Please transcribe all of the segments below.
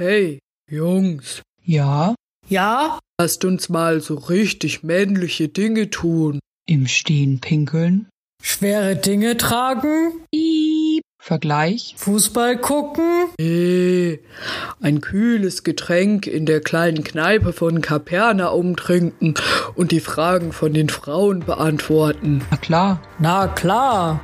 Hey, Jungs, Ja, Ja? lasst uns mal so richtig männliche Dinge tun. im Stehen pinkeln. Schwere Dinge tragen? Piep. Vergleich. Fußball gucken? Hey, ein kühles Getränk in der kleinen Kneipe von Kapernaum trinken und die Fragen von den Frauen beantworten. Na klar. Na klar.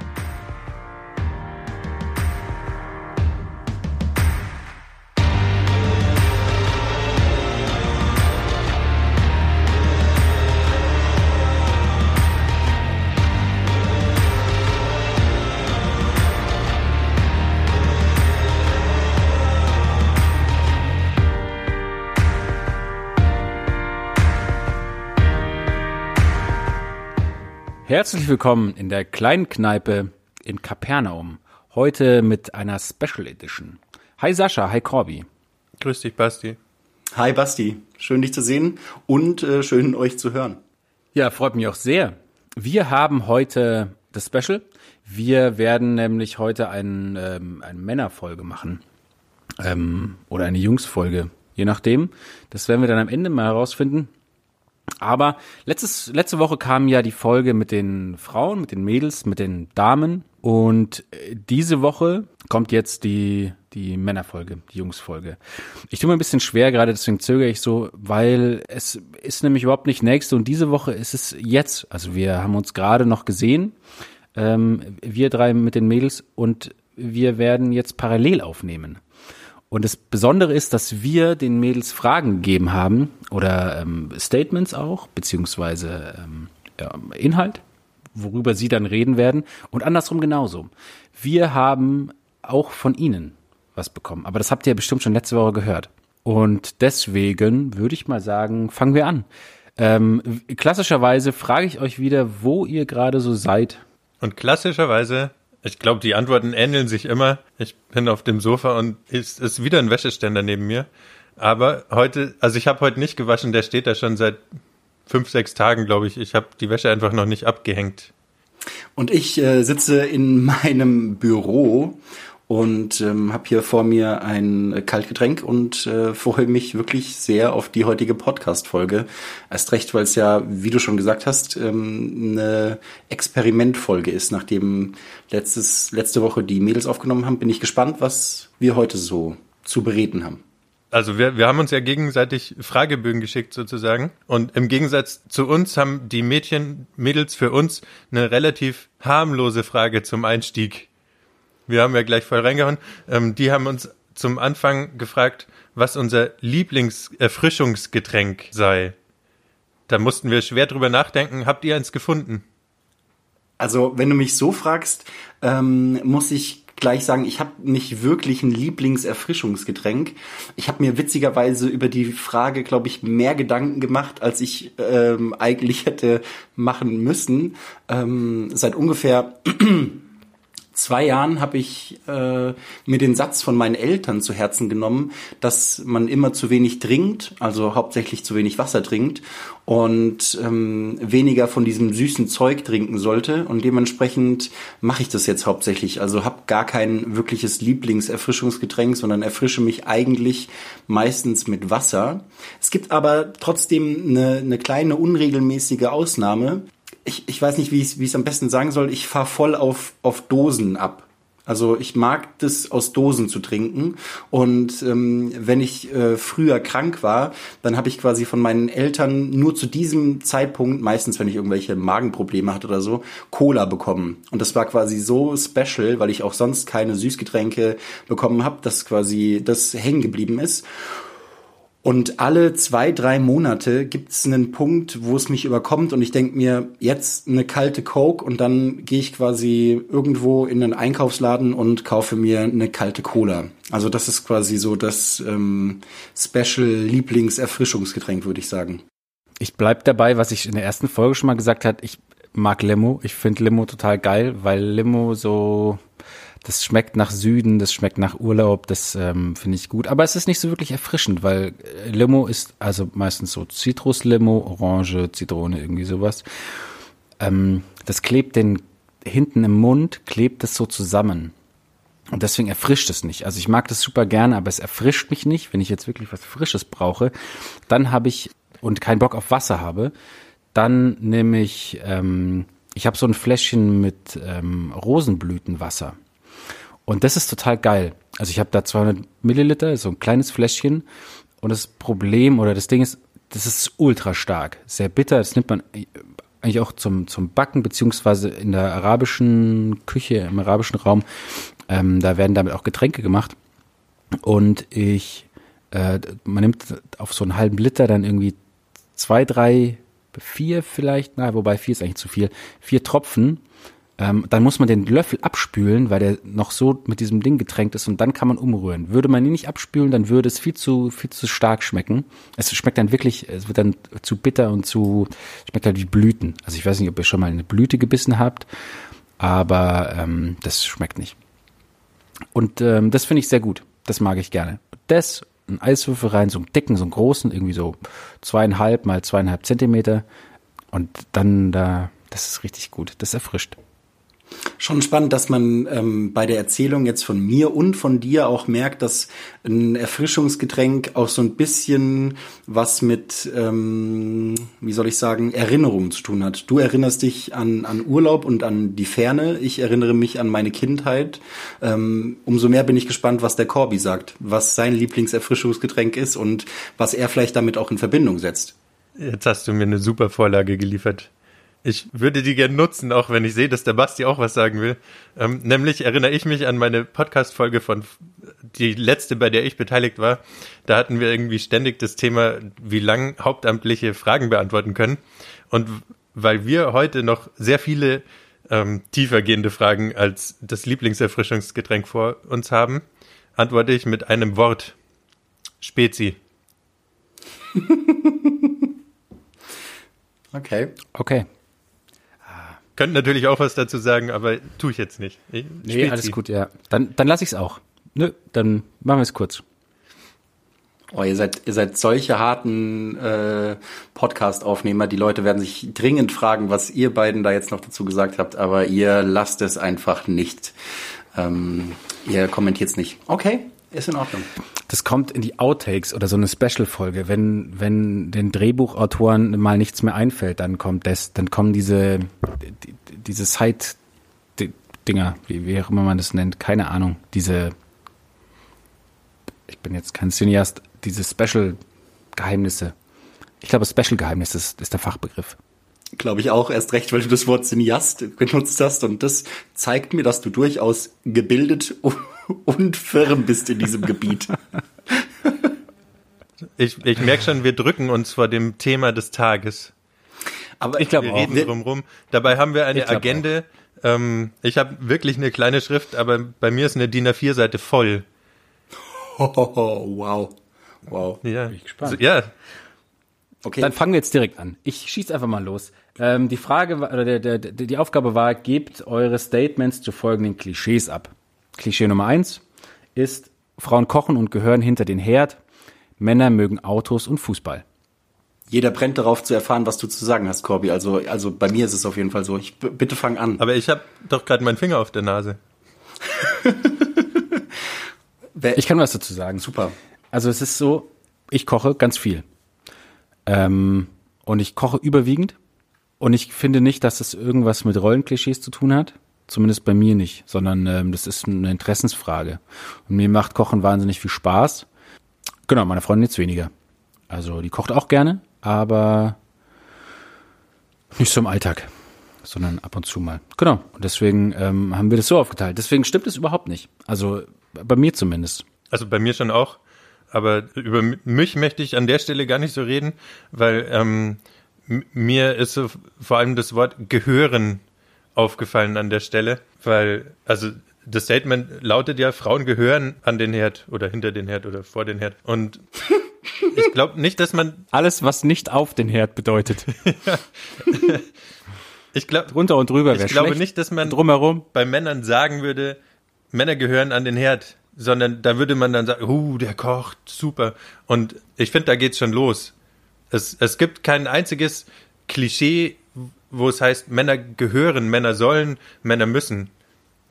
Herzlich willkommen in der kleinen Kneipe in Kapernaum. Heute mit einer Special Edition. Hi Sascha, hi Corby. Grüß dich, Basti. Hi Basti, schön dich zu sehen und äh, schön euch zu hören. Ja, freut mich auch sehr. Wir haben heute das Special. Wir werden nämlich heute ein, ähm, eine Männerfolge machen. Ähm, oder eine Jungsfolge, je nachdem. Das werden wir dann am Ende mal herausfinden. Aber letztes, letzte Woche kam ja die Folge mit den Frauen, mit den Mädels, mit den Damen. Und äh, diese Woche kommt jetzt die, die Männerfolge, die Jungsfolge. Ich tue mir ein bisschen schwer gerade, deswegen zögere ich so, weil es ist nämlich überhaupt nicht nächste und diese Woche ist es jetzt. Also wir haben uns gerade noch gesehen, ähm, wir drei mit den Mädels und wir werden jetzt parallel aufnehmen. Und das Besondere ist, dass wir den Mädels Fragen gegeben haben oder ähm, Statements auch, beziehungsweise ähm, ja, Inhalt, worüber sie dann reden werden. Und andersrum genauso. Wir haben auch von ihnen was bekommen. Aber das habt ihr bestimmt schon letzte Woche gehört. Und deswegen würde ich mal sagen, fangen wir an. Ähm, klassischerweise frage ich euch wieder, wo ihr gerade so seid. Und klassischerweise, ich glaube, die Antworten ähneln sich immer. Ich bin auf dem Sofa und es ist wieder ein Wäscheständer neben mir. Aber heute, also ich habe heute nicht gewaschen, der steht da schon seit fünf, sechs Tagen, glaube ich. Ich habe die Wäsche einfach noch nicht abgehängt. Und ich äh, sitze in meinem Büro und ähm, habe hier vor mir ein äh, Kaltgetränk und äh, freue mich wirklich sehr auf die heutige Podcast-Folge. Erst recht, weil es ja, wie du schon gesagt hast, ähm, eine Experimentfolge ist. Nachdem letztes, letzte Woche die Mädels aufgenommen haben, bin ich gespannt, was wir heute so zu bereden haben. Also wir, wir haben uns ja gegenseitig Fragebögen geschickt sozusagen. Und im Gegensatz zu uns haben die Mädchen, Mädels für uns eine relativ harmlose Frage zum Einstieg. Wir haben ja gleich voll reingehauen. Ähm, die haben uns zum Anfang gefragt, was unser Lieblingserfrischungsgetränk sei. Da mussten wir schwer drüber nachdenken. Habt ihr eins gefunden? Also, wenn du mich so fragst, ähm, muss ich gleich sagen, ich habe nicht wirklich ein Lieblingserfrischungsgetränk. Ich habe mir witzigerweise über die Frage, glaube ich, mehr Gedanken gemacht, als ich ähm, eigentlich hätte machen müssen. Ähm, seit ungefähr zwei Jahren habe ich äh, mir den Satz von meinen Eltern zu Herzen genommen, dass man immer zu wenig trinkt, also hauptsächlich zu wenig Wasser trinkt und ähm, weniger von diesem süßen Zeug trinken sollte. Und dementsprechend mache ich das jetzt hauptsächlich. Also habe gar kein wirkliches Lieblingserfrischungsgetränk, sondern erfrische mich eigentlich meistens mit Wasser. Es gibt aber trotzdem eine, eine kleine unregelmäßige Ausnahme ich, ich weiß nicht, wie ich es am besten sagen soll, ich fahre voll auf, auf Dosen ab. Also ich mag das aus Dosen zu trinken und ähm, wenn ich äh, früher krank war, dann habe ich quasi von meinen Eltern nur zu diesem Zeitpunkt, meistens wenn ich irgendwelche Magenprobleme hatte oder so, Cola bekommen. Und das war quasi so special, weil ich auch sonst keine Süßgetränke bekommen habe, dass quasi das hängen geblieben ist. Und alle zwei, drei Monate gibt es einen Punkt, wo es mich überkommt und ich denke mir, jetzt eine kalte Coke und dann gehe ich quasi irgendwo in einen Einkaufsladen und kaufe mir eine kalte Cola. Also das ist quasi so das ähm, Special Lieblingserfrischungsgetränk, würde ich sagen. Ich bleib dabei, was ich in der ersten Folge schon mal gesagt hat. Ich mag Limo. Ich finde Limo total geil, weil Limo so, das schmeckt nach Süden, das schmeckt nach Urlaub, das ähm, finde ich gut. Aber es ist nicht so wirklich erfrischend, weil äh, Limo ist also meistens so Zitruslimo, Orange, Zitrone, irgendwie sowas. Ähm, das klebt den hinten im Mund, klebt es so zusammen. Und deswegen erfrischt es nicht. Also ich mag das super gerne, aber es erfrischt mich nicht, wenn ich jetzt wirklich was Frisches brauche. Dann habe ich und keinen Bock auf Wasser habe, dann nehme ich, ähm, ich habe so ein Fläschchen mit ähm, Rosenblütenwasser. Und das ist total geil. Also ich habe da 200 Milliliter, so ein kleines Fläschchen. Und das Problem oder das Ding ist, das ist ultra stark, sehr bitter. Das nimmt man eigentlich auch zum, zum Backen, beziehungsweise in der arabischen Küche, im arabischen Raum, ähm, da werden damit auch Getränke gemacht. Und ich, äh, man nimmt auf so einen halben Liter dann irgendwie zwei, drei, vier vielleicht, na, wobei vier ist eigentlich zu viel, vier Tropfen ähm, dann muss man den Löffel abspülen, weil der noch so mit diesem Ding getränkt ist und dann kann man umrühren. Würde man ihn nicht abspülen, dann würde es viel zu, viel zu stark schmecken. Es schmeckt dann wirklich, es wird dann zu bitter und zu, schmeckt halt wie Blüten. Also ich weiß nicht, ob ihr schon mal eine Blüte gebissen habt, aber ähm, das schmeckt nicht. Und ähm, das finde ich sehr gut. Das mag ich gerne. Das, ein Eiswürfel rein, so einen dicken, so einen großen, irgendwie so zweieinhalb mal zweieinhalb Zentimeter. Und dann da, das ist richtig gut. Das erfrischt. Schon spannend, dass man ähm, bei der Erzählung jetzt von mir und von dir auch merkt, dass ein Erfrischungsgetränk auch so ein bisschen was mit, ähm, wie soll ich sagen, Erinnerungen zu tun hat. Du erinnerst dich an, an Urlaub und an die Ferne. Ich erinnere mich an meine Kindheit. Ähm, umso mehr bin ich gespannt, was der Corby sagt, was sein Lieblingserfrischungsgetränk ist und was er vielleicht damit auch in Verbindung setzt. Jetzt hast du mir eine super Vorlage geliefert. Ich würde die gerne nutzen, auch wenn ich sehe, dass der Basti auch was sagen will. Ähm, nämlich erinnere ich mich an meine Podcast-Folge von die letzte, bei der ich beteiligt war. Da hatten wir irgendwie ständig das Thema, wie lang Hauptamtliche Fragen beantworten können. Und weil wir heute noch sehr viele ähm, tiefergehende Fragen als das Lieblingserfrischungsgetränk vor uns haben, antworte ich mit einem Wort. Spezi. okay. Okay. Könnte natürlich auch was dazu sagen, aber tue ich jetzt nicht. Ich, nee, alles gut, ja. Dann, dann lasse ich es auch. Nö, dann machen wir es kurz. Oh, ihr seid, ihr seid solche harten äh, Podcast-Aufnehmer. Die Leute werden sich dringend fragen, was ihr beiden da jetzt noch dazu gesagt habt, aber ihr lasst es einfach nicht. Ähm, ihr kommentiert es nicht. Okay, ist in Ordnung. Das kommt in die Outtakes oder so eine Special-Folge. Wenn, wenn den Drehbuchautoren mal nichts mehr einfällt, dann kommt das, dann kommen diese, die, diese Side-Dinger, wie, wie auch immer man das nennt, keine Ahnung, diese, ich bin jetzt kein Cineast, diese Special-Geheimnisse. Ich glaube, Special-Geheimnisse ist, ist der Fachbegriff. Glaube ich auch, erst recht, weil du das Wort Cineast benutzt hast und das zeigt mir, dass du durchaus gebildet und firm bist in diesem Gebiet. Ich, ich merke schon, wir drücken uns vor dem Thema des Tages. Aber ich glaube, wir reden drum rum. Dabei haben wir eine Agenda. Ähm, ich habe wirklich eine kleine Schrift, aber bei mir ist eine DIN A4-Seite voll. Oh, wow. Wow. Ja. Bin ich gespannt. Also, ja. Okay. Dann fangen wir jetzt direkt an. Ich schieße einfach mal los. Ähm, die Frage oder der, der, der, die Aufgabe war, gebt eure Statements zu folgenden Klischees ab. Klischee Nummer eins ist, Frauen kochen und gehören hinter den Herd. Männer mögen Autos und Fußball. Jeder brennt darauf zu erfahren, was du zu sagen hast, Corby. Also, also bei mir ist es auf jeden Fall so. Ich bitte fang an. Aber ich habe doch gerade meinen Finger auf der Nase. ich kann was dazu sagen. Super. Also es ist so, ich koche ganz viel. Ähm, und ich koche überwiegend. Und ich finde nicht, dass es irgendwas mit Rollenklischees zu tun hat. Zumindest bei mir nicht, sondern ähm, das ist eine Interessensfrage. Und mir macht Kochen wahnsinnig viel Spaß. Genau, meine Freundin jetzt weniger. Also die kocht auch gerne, aber nicht so im Alltag, sondern ab und zu mal. Genau. Und deswegen ähm, haben wir das so aufgeteilt. Deswegen stimmt es überhaupt nicht. Also bei mir zumindest. Also bei mir schon auch. Aber über mich möchte ich an der Stelle gar nicht so reden, weil ähm, mir ist so vor allem das Wort gehören aufgefallen an der Stelle, weil, also das Statement lautet ja, Frauen gehören an den Herd oder hinter den Herd oder vor den Herd. Und ich glaube nicht, dass man. Alles, was nicht auf den Herd bedeutet. ich glaube. Drunter und drüber Ich glaube nicht, dass man drumherum bei Männern sagen würde, Männer gehören an den Herd, sondern da würde man dann sagen, uh, der kocht, super. Und ich finde, da geht's schon los. Es, es gibt kein einziges Klischee wo es heißt, Männer gehören, Männer sollen, Männer müssen.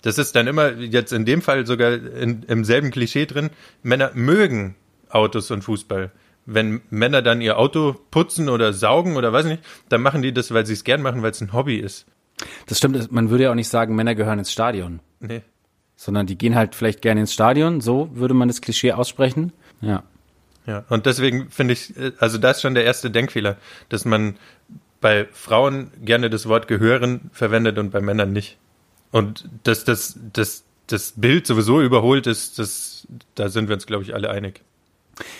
Das ist dann immer jetzt in dem Fall sogar in, im selben Klischee drin. Männer mögen Autos und Fußball. Wenn Männer dann ihr Auto putzen oder saugen oder weiß nicht, dann machen die das, weil sie es gern machen, weil es ein Hobby ist. Das stimmt, man würde ja auch nicht sagen, Männer gehören ins Stadion, Nee. sondern die gehen halt vielleicht gerne ins Stadion, so würde man das Klischee aussprechen. Ja. Ja, und deswegen finde ich, äh, also das ist schon der erste Denkfehler, dass man bei Frauen gerne das Wort gehören verwendet und bei Männern nicht. Und dass das, das, das Bild sowieso überholt ist, das, da sind wir uns, glaube ich, alle einig.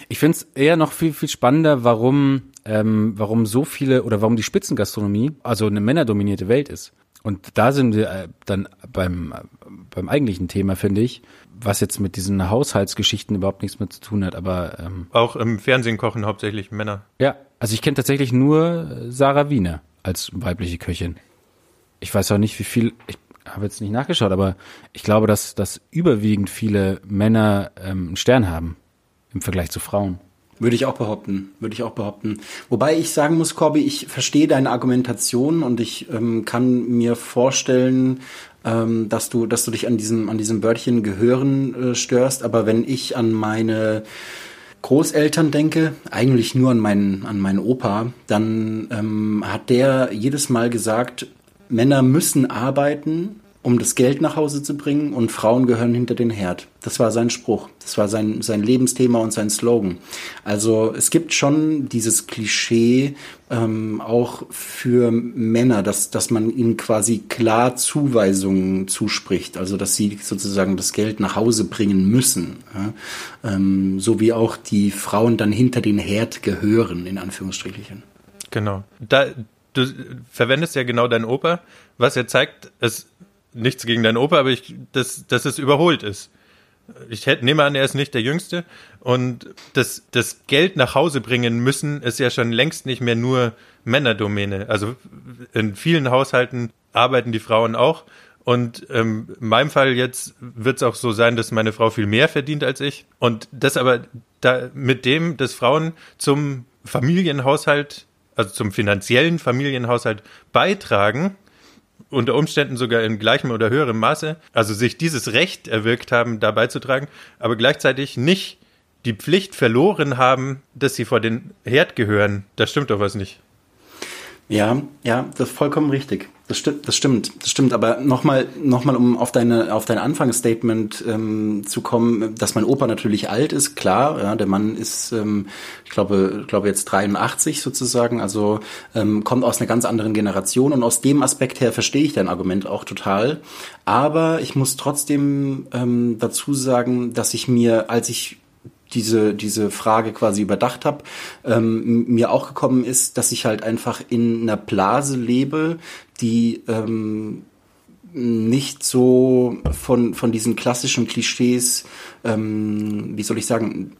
Ich finde es eher noch viel, viel spannender, warum, ähm, warum so viele oder warum die Spitzengastronomie, also eine männerdominierte Welt ist. Und da sind wir äh, dann beim, beim eigentlichen Thema, finde ich, was jetzt mit diesen Haushaltsgeschichten überhaupt nichts mehr zu tun hat. Aber ähm, Auch im Fernsehen kochen hauptsächlich Männer. ja, also ich kenne tatsächlich nur Sarah Wiener als weibliche Köchin. Ich weiß auch nicht, wie viel, ich habe jetzt nicht nachgeschaut, aber ich glaube, dass, dass überwiegend viele Männer ähm, einen Stern haben im Vergleich zu Frauen. Würde ich auch behaupten, würde ich auch behaupten. Wobei ich sagen muss, Corby, ich verstehe deine Argumentation und ich ähm, kann mir vorstellen, ähm, dass du, dass du dich an diesem, an diesem Wörtchen gehören äh, störst. Aber wenn ich an meine Großeltern denke, eigentlich nur an meinen, an meinen Opa, dann ähm, hat der jedes Mal gesagt, Männer müssen arbeiten, um das Geld nach Hause zu bringen und Frauen gehören hinter den Herd. Das war sein Spruch. Das war sein, sein Lebensthema und sein Slogan. Also es gibt schon dieses Klischee ähm, auch für Männer, dass, dass man ihnen quasi klar Zuweisungen zuspricht. Also dass sie sozusagen das Geld nach Hause bringen müssen. Ja? Ähm, so wie auch die Frauen dann hinter den Herd gehören, in Anführungsstrichen. Genau. Da, du verwendest ja genau deinen Opa, was er zeigt, ist nichts gegen deinen Opa, aber ich, dass, dass es überholt ist. Ich hätte, nehme an, er ist nicht der Jüngste. Und das, das Geld nach Hause bringen müssen, ist ja schon längst nicht mehr nur Männerdomäne. Also in vielen Haushalten arbeiten die Frauen auch. Und ähm, in meinem Fall jetzt wird es auch so sein, dass meine Frau viel mehr verdient als ich. Und das aber da mit dem, dass Frauen zum Familienhaushalt, also zum finanziellen Familienhaushalt beitragen, unter Umständen sogar in gleichem oder höherem Maße, also sich dieses Recht erwirkt haben, da beizutragen, aber gleichzeitig nicht die Pflicht verloren haben, dass sie vor den Herd gehören. Da stimmt doch was nicht. Ja, ja, das ist vollkommen richtig. Das stimmt, das stimmt, das stimmt. Aber nochmal, nochmal, um auf deine, auf dein Anfangsstatement ähm, zu kommen, dass mein Opa natürlich alt ist, klar. Ja, der Mann ist, ähm, ich glaube, glaube jetzt 83 sozusagen. Also ähm, kommt aus einer ganz anderen Generation und aus dem Aspekt her verstehe ich dein Argument auch total. Aber ich muss trotzdem ähm, dazu sagen, dass ich mir, als ich diese, diese Frage quasi überdacht habe, ähm, mir auch gekommen ist, dass ich halt einfach in einer Blase lebe, die ähm, nicht so von, von diesen klassischen Klischees, ähm, wie soll ich sagen,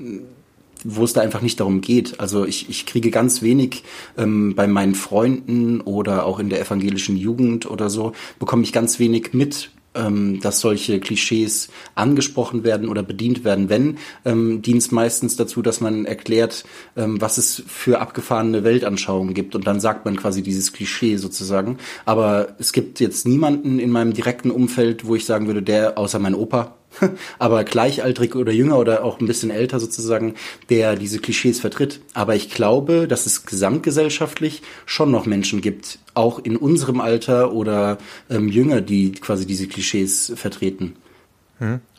wo es da einfach nicht darum geht. Also ich, ich kriege ganz wenig ähm, bei meinen Freunden oder auch in der evangelischen Jugend oder so, bekomme ich ganz wenig mit, ähm, dass solche Klischees angesprochen werden oder bedient werden. Wenn, ähm, dient meistens dazu, dass man erklärt, ähm, was es für abgefahrene Weltanschauungen gibt und dann sagt man quasi dieses Klischee sozusagen. Aber es gibt jetzt niemanden in meinem direkten Umfeld, wo ich sagen würde, der, außer mein Opa, aber gleichaltrig oder jünger oder auch ein bisschen älter sozusagen, der diese Klischees vertritt. Aber ich glaube, dass es gesamtgesellschaftlich schon noch Menschen gibt, auch in unserem Alter oder ähm, jünger, die quasi diese Klischees vertreten.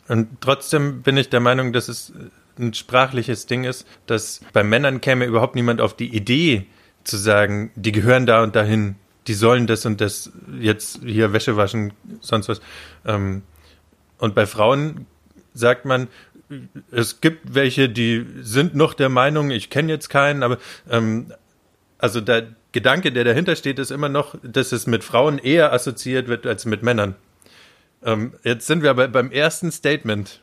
Und trotzdem bin ich der Meinung, dass es ein sprachliches Ding ist, dass bei Männern käme überhaupt niemand auf die Idee zu sagen, die gehören da und dahin, die sollen das und das jetzt hier Wäsche waschen, sonst was. Ähm, und bei Frauen sagt man, es gibt welche, die sind noch der Meinung, ich kenne jetzt keinen, aber ähm, also der Gedanke, der dahinter steht, ist immer noch, dass es mit Frauen eher assoziiert wird als mit Männern. Ähm, jetzt sind wir aber beim ersten Statement.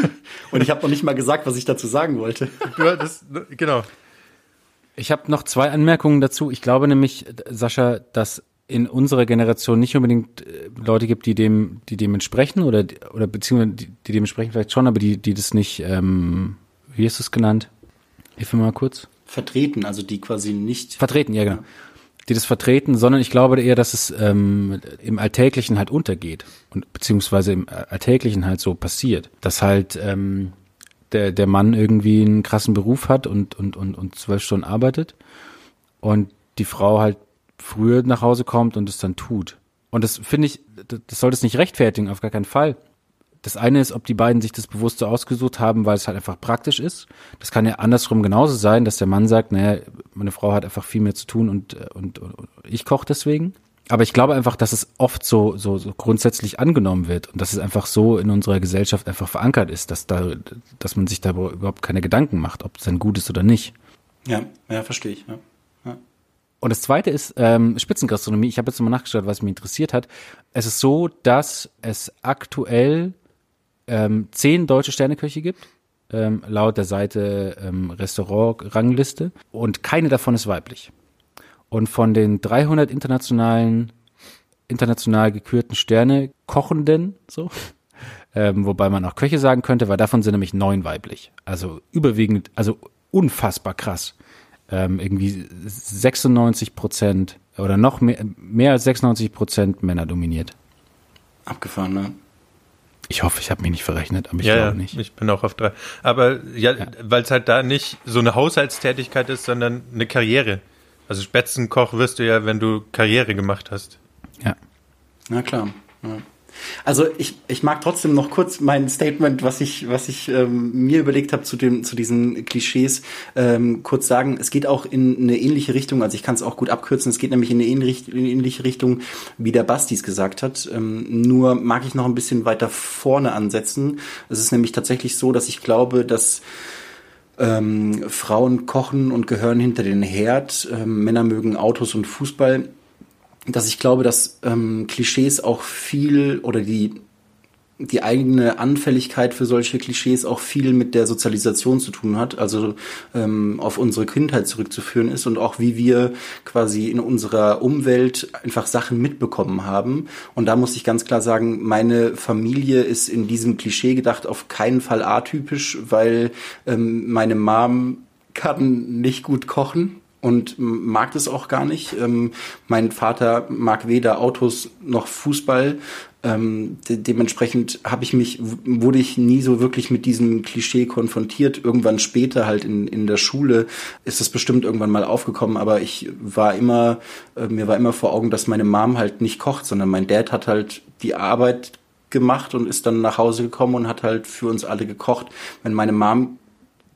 Und ich habe noch nicht mal gesagt, was ich dazu sagen wollte. Du hattest, genau. Ich habe noch zwei Anmerkungen dazu. Ich glaube nämlich, Sascha, dass in unserer Generation nicht unbedingt äh, Leute gibt, die dem, die dem entsprechen oder oder beziehungsweise die, die dem entsprechen vielleicht schon, aber die, die das nicht, ähm, wie hast du es genannt? Hilf mir mal kurz. Vertreten, also die quasi nicht. Vertreten, ja genau. die das vertreten, sondern ich glaube eher, dass es ähm, im Alltäglichen halt untergeht und beziehungsweise im Alltäglichen halt so passiert, dass halt ähm, der der Mann irgendwie einen krassen Beruf hat und und und und zwölf Stunden arbeitet und die Frau halt früher nach Hause kommt und es dann tut. Und das finde ich, das soll das nicht rechtfertigen, auf gar keinen Fall. Das eine ist, ob die beiden sich das bewusst so ausgesucht haben, weil es halt einfach praktisch ist. Das kann ja andersrum genauso sein, dass der Mann sagt, naja, meine Frau hat einfach viel mehr zu tun und, und, und ich koche deswegen. Aber ich glaube einfach, dass es oft so, so, so grundsätzlich angenommen wird und dass es einfach so in unserer Gesellschaft einfach verankert ist, dass da, dass man sich da überhaupt keine Gedanken macht, ob es dann gut ist oder nicht. Ja, ja, verstehe ich. Ja. Ja. Und das zweite ist ähm, Spitzengastronomie. Ich habe jetzt mal nachgeschaut, was mich interessiert hat. Es ist so, dass es aktuell ähm, zehn deutsche Sterneköche gibt, ähm, laut der Seite ähm, Restaurant-Rangliste. Und keine davon ist weiblich. Und von den 300 internationalen, international gekürten Sterne Kochenden, so, ähm, wobei man auch Köche sagen könnte, weil davon sind nämlich neun weiblich. Also überwiegend, also unfassbar krass. Ähm, irgendwie 96 Prozent oder noch mehr, mehr als 96 Prozent Männer dominiert. Abgefahren, ne? Ich hoffe, ich habe mich nicht verrechnet, aber ich ja, glaube ja, nicht. ich bin auch auf drei. Aber ja, ja. weil es halt da nicht so eine Haushaltstätigkeit ist, sondern eine Karriere. Also Spätzenkoch wirst du ja, wenn du Karriere gemacht hast. Ja. Na klar. Ja. Also ich, ich mag trotzdem noch kurz mein Statement, was ich, was ich ähm, mir überlegt habe zu, zu diesen Klischees, ähm, kurz sagen. Es geht auch in eine ähnliche Richtung, also ich kann es auch gut abkürzen, es geht nämlich in eine ähnliche Richtung, wie der Bastis gesagt hat. Ähm, nur mag ich noch ein bisschen weiter vorne ansetzen. Es ist nämlich tatsächlich so, dass ich glaube, dass ähm, Frauen kochen und gehören hinter den Herd, ähm, Männer mögen Autos und Fußball dass ich glaube, dass ähm, Klischees auch viel oder die die eigene Anfälligkeit für solche Klischees auch viel mit der Sozialisation zu tun hat, also ähm, auf unsere Kindheit zurückzuführen ist und auch wie wir quasi in unserer Umwelt einfach Sachen mitbekommen haben. Und da muss ich ganz klar sagen, meine Familie ist in diesem Klischee gedacht auf keinen Fall atypisch, weil ähm, meine Mom kann nicht gut kochen und mag das auch gar nicht. Ähm, mein Vater mag weder Autos noch Fußball. Ähm, de dementsprechend habe ich mich, wurde ich nie so wirklich mit diesem Klischee konfrontiert. Irgendwann später halt in, in der Schule ist es bestimmt irgendwann mal aufgekommen, aber ich war immer, äh, mir war immer vor Augen, dass meine Mom halt nicht kocht, sondern mein Dad hat halt die Arbeit gemacht und ist dann nach Hause gekommen und hat halt für uns alle gekocht. Wenn meine Mom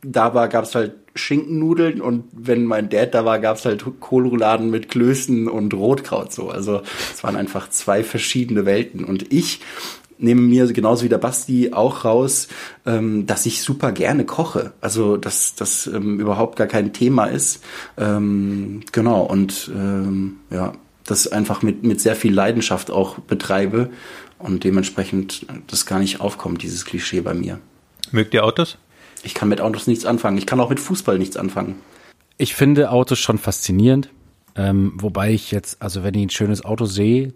da war, gab es halt Schinkennudeln und wenn mein Dad da war, gab es halt Kohlrouladen mit Klößen und Rotkraut so. Also es waren einfach zwei verschiedene Welten. Und ich nehme mir genauso wie der Basti auch raus, ähm, dass ich super gerne koche. Also dass das ähm, überhaupt gar kein Thema ist. Ähm, genau, und ähm, ja, das einfach mit, mit sehr viel Leidenschaft auch betreibe und dementsprechend das gar nicht aufkommt, dieses Klischee bei mir. Mögt ihr Autos? Ich kann mit Autos nichts anfangen. Ich kann auch mit Fußball nichts anfangen. Ich finde Autos schon faszinierend. Ähm, wobei ich jetzt, also wenn ich ein schönes Auto sehe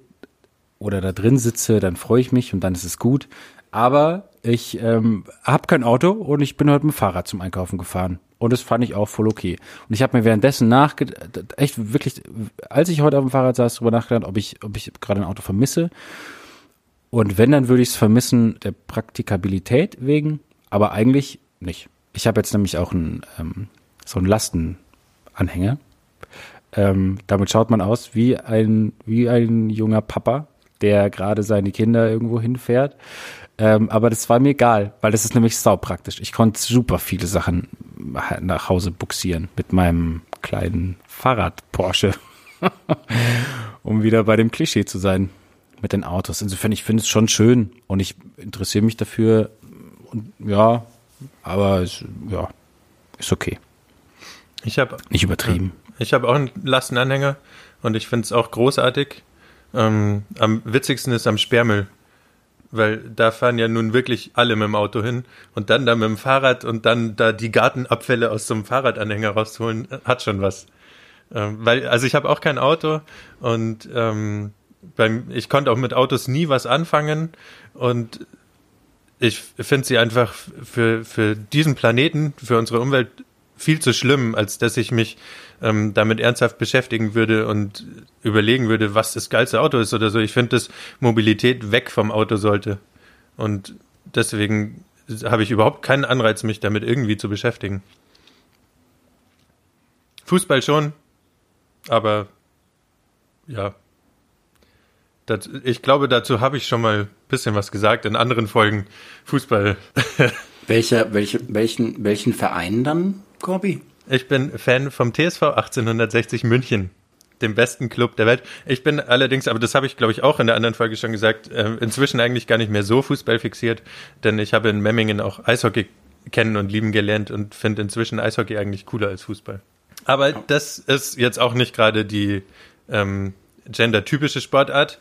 oder da drin sitze, dann freue ich mich und dann ist es gut. Aber ich ähm, habe kein Auto und ich bin heute mit dem Fahrrad zum Einkaufen gefahren. Und das fand ich auch voll okay. Und ich habe mir währenddessen nachgedacht, echt wirklich, als ich heute auf dem Fahrrad saß, darüber nachgedacht, ob ich, ob ich gerade ein Auto vermisse. Und wenn, dann würde ich es vermissen der Praktikabilität wegen. Aber eigentlich nicht. Ich habe jetzt nämlich auch ein, ähm, so einen Lastenanhänger. Ähm, damit schaut man aus wie ein, wie ein junger Papa, der gerade seine Kinder irgendwo hinfährt. Ähm, aber das war mir egal, weil das ist nämlich saupraktisch. Ich konnte super viele Sachen nach Hause buxieren mit meinem kleinen Fahrrad Porsche, um wieder bei dem Klischee zu sein mit den Autos. Insofern, ich finde es schon schön und ich interessiere mich dafür und ja, aber es, ja, ist okay. Ich habe nicht übertrieben. Ich habe auch einen Lastenanhänger und ich finde es auch großartig. Ähm, am witzigsten ist am Sperrmüll, weil da fahren ja nun wirklich alle mit dem Auto hin und dann da mit dem Fahrrad und dann da die Gartenabfälle aus so einem Fahrradanhänger rausholen, hat schon was. Ähm, weil, also ich habe auch kein Auto und ähm, beim, ich konnte auch mit Autos nie was anfangen und ich finde sie einfach für, für diesen Planeten, für unsere Umwelt viel zu schlimm, als dass ich mich ähm, damit ernsthaft beschäftigen würde und überlegen würde, was das geilste Auto ist oder so. Ich finde, dass Mobilität weg vom Auto sollte. Und deswegen habe ich überhaupt keinen Anreiz, mich damit irgendwie zu beschäftigen. Fußball schon, aber ja. Das, ich glaube, dazu habe ich schon mal ein bisschen was gesagt in anderen Folgen. Fußball. Welcher, welche, welchen, welchen Verein dann, Corby? Ich bin Fan vom TSV 1860 München, dem besten Club der Welt. Ich bin allerdings, aber das habe ich glaube ich auch in der anderen Folge schon gesagt, äh, inzwischen eigentlich gar nicht mehr so Fußball fixiert, denn ich habe in Memmingen auch Eishockey kennen und lieben gelernt und finde inzwischen Eishockey eigentlich cooler als Fußball. Aber das ist jetzt auch nicht gerade die ähm, gendertypische Sportart.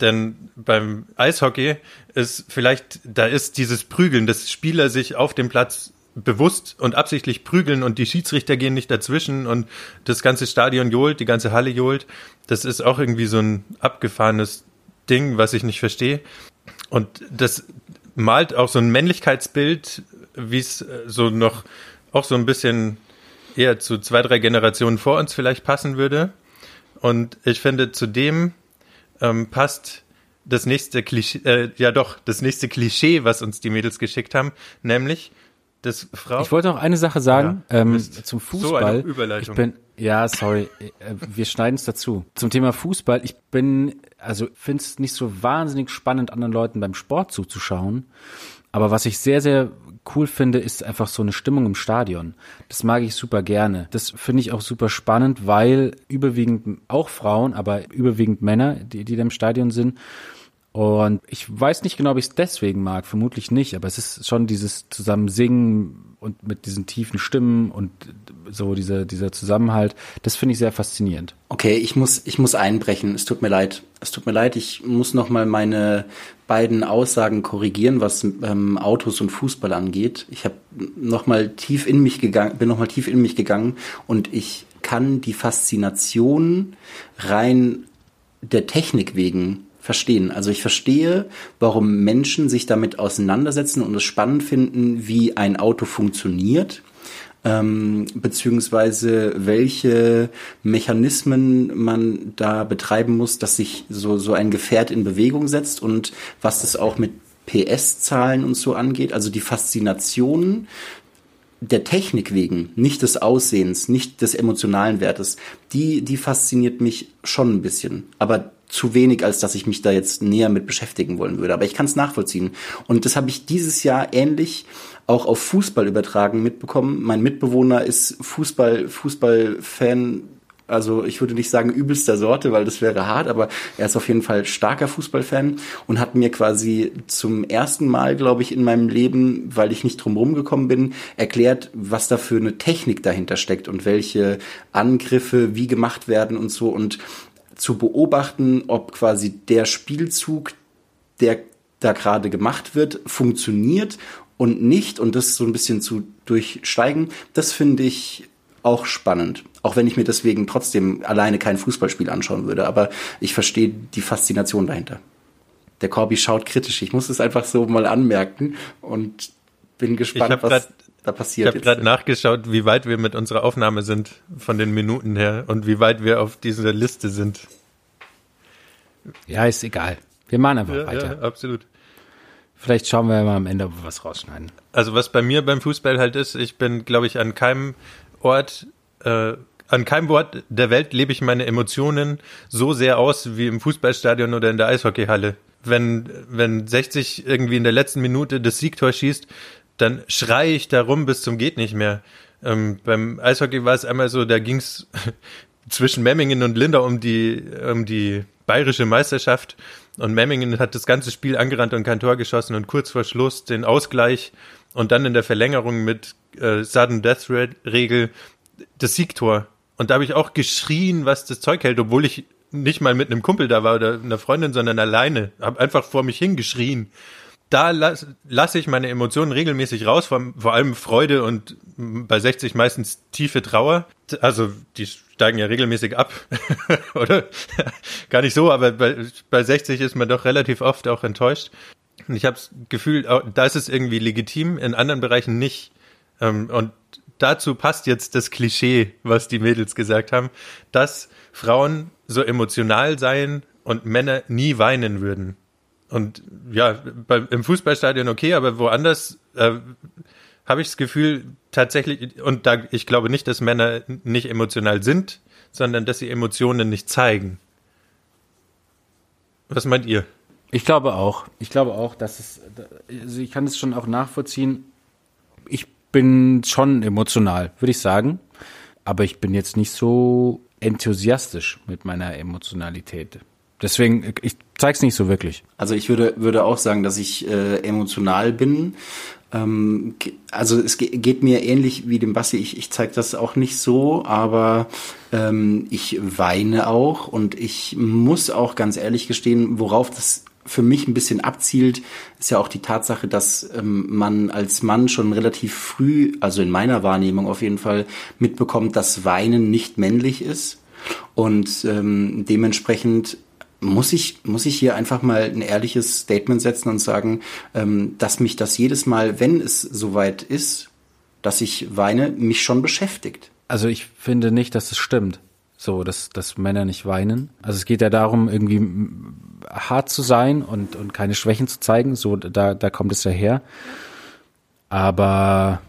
Denn beim Eishockey ist vielleicht, da ist dieses Prügeln, dass Spieler sich auf dem Platz bewusst und absichtlich prügeln und die Schiedsrichter gehen nicht dazwischen und das ganze Stadion johlt, die ganze Halle johlt. Das ist auch irgendwie so ein abgefahrenes Ding, was ich nicht verstehe. Und das malt auch so ein Männlichkeitsbild, wie es äh, so noch auch so ein bisschen eher zu zwei, drei Generationen vor uns vielleicht passen würde. Und ich finde, zudem ähm, passt das nächste Klischee, äh, ja doch, das nächste Klischee, was uns die Mädels geschickt haben, nämlich das Frau. Ich wollte noch eine Sache sagen Ja, ähm, zum So Fußball. eine Überleitung. Ich bin, ja, sorry, äh, wir schneiden es dazu. Zum Thema Fußball. Ich bin, also finde es nicht so wahnsinnig spannend, anderen Leuten beim Sport zuzuschauen. Aber was ich sehr, sehr cool finde, ist einfach so eine Stimmung im Stadion. Das mag ich super gerne. Das finde ich auch super spannend, weil überwiegend auch Frauen, aber überwiegend Männer, die, die da im Stadion sind. Und ich weiß nicht genau, ob ich es deswegen mag, vermutlich nicht, aber es ist schon dieses zusammen singen und mit diesen tiefen Stimmen und so dieser, dieser Zusammenhalt, das finde ich sehr faszinierend. Okay, ich muss, ich muss einbrechen. Es tut mir leid. Es tut mir leid. Ich muss noch mal meine beiden Aussagen korrigieren, was ähm, Autos und Fußball angeht. Ich habe noch mal tief in mich gegangen, bin noch mal tief in mich gegangen und ich kann die Faszination rein der Technik wegen verstehen. Also ich verstehe, warum Menschen sich damit auseinandersetzen und es spannend finden, wie ein Auto funktioniert ähm, beziehungsweise welche Mechanismen man da betreiben muss, dass sich so, so ein Gefährt in Bewegung setzt und was das auch mit PS-Zahlen und so angeht. Also die Faszination der Technik wegen, nicht des Aussehens, nicht des emotionalen Wertes, die, die fasziniert mich schon ein bisschen. Aber zu wenig, als dass ich mich da jetzt näher mit beschäftigen wollen würde. Aber ich kann es nachvollziehen. Und das habe ich dieses Jahr ähnlich auch auf Fußball übertragen mitbekommen. Mein Mitbewohner ist Fußball, Fußballfan. Also ich würde nicht sagen übelster Sorte, weil das wäre hart, aber er ist auf jeden Fall starker Fußballfan und hat mir quasi zum ersten Mal, glaube ich, in meinem Leben, weil ich nicht drumherum gekommen bin, erklärt, was da für eine Technik dahinter steckt und welche Angriffe wie gemacht werden und so und zu beobachten, ob quasi der Spielzug, der da gerade gemacht wird, funktioniert und nicht und das so ein bisschen zu durchsteigen, das finde ich auch spannend. Auch wenn ich mir deswegen trotzdem alleine kein Fußballspiel anschauen würde, aber ich verstehe die Faszination dahinter. Der Corby schaut kritisch. Ich muss es einfach so mal anmerken und bin gespannt, was grad- da Ich passiert. habe gerade nachgeschaut, wie weit wir mit unserer Aufnahme sind von den Minuten her und wie weit wir auf dieser Liste sind. Ja, ist egal. Wir machen einfach Ja, weiter. ja, absolut. Vielleicht schauen wir mal am Ende, ob wir was rausschneiden. Also was bei mir beim Fußball halt ist, ich bin, glaube ich, an keinem Ort, äh, an keinem Ort der Welt lebe ich meine Emotionen so sehr aus wie im Fußballstadion oder in der Eishockeyhalle. Wenn, wenn 60 irgendwie in der letzten Minute das Siegtor schießt, dann schreie ich darum bis zum geht nicht mehr. Ähm, beim Eishockey war es einmal so, da ging's zwischen Memmingen und Linda um die, um die bayerische Meisterschaft. Und Memmingen hat das ganze Spiel angerannt und kein Tor geschossen und kurz vor Schluss den Ausgleich und dann in der Verlängerung mit äh, Sudden Death Re- Regel das Siegtor. Und da habe ich auch geschrien, was das Zeug hält, obwohl ich nicht mal mit einem Kumpel da war oder einer Freundin, sondern alleine. Hab einfach vor mich hingeschrien. Da lasse lass ich meine Emotionen regelmäßig raus, vor, vor allem Freude und bei 60 meistens tiefe Trauer. Also die steigen ja regelmäßig ab, oder? Gar nicht so, aber bei, bei 60 ist man doch relativ oft auch enttäuscht. Und ich habe das Gefühl, da ist es irgendwie legitim, in anderen Bereichen nicht. Ähm, und dazu passt jetzt das Klischee, was die Mädels gesagt haben, dass Frauen so emotional seien und Männer nie weinen würden. Und ja, bei, im Fußballstadion okay, aber woanders äh, habe ich das Gefühl tatsächlich, und da ich glaube nicht, dass Männer nicht emotional sind, sondern dass sie Emotionen nicht zeigen. Was meint ihr? Ich glaube auch. Ich glaube auch, dass es, also ich kann es schon auch nachvollziehen. Ich bin schon emotional, würde ich sagen. Aber ich bin jetzt nicht so enthusiastisch mit meiner Emotionalität. Deswegen, ich zeig's nicht so wirklich. Also ich würde, würde auch sagen, dass ich äh, emotional bin. Ähm, also es geht mir ähnlich wie dem Basti. Ich, ich zeige das auch nicht so, aber ähm, ich weine auch und ich muss auch ganz ehrlich gestehen, worauf das für mich ein bisschen abzielt, ist ja auch die Tatsache, dass ähm, man als Mann schon relativ früh, also in meiner Wahrnehmung auf jeden Fall, mitbekommt, dass Weinen nicht männlich ist. Und ähm, dementsprechend muss ich, muss ich hier einfach mal ein ehrliches Statement setzen und sagen, ähm, dass mich das jedes Mal, wenn es soweit ist, dass ich weine, mich schon beschäftigt. Also ich finde nicht, dass es stimmt. So, dass, dass Männer nicht weinen. Also es geht ja darum, irgendwie hart zu sein und, und keine Schwächen zu zeigen. So, da, da kommt es ja her. Aber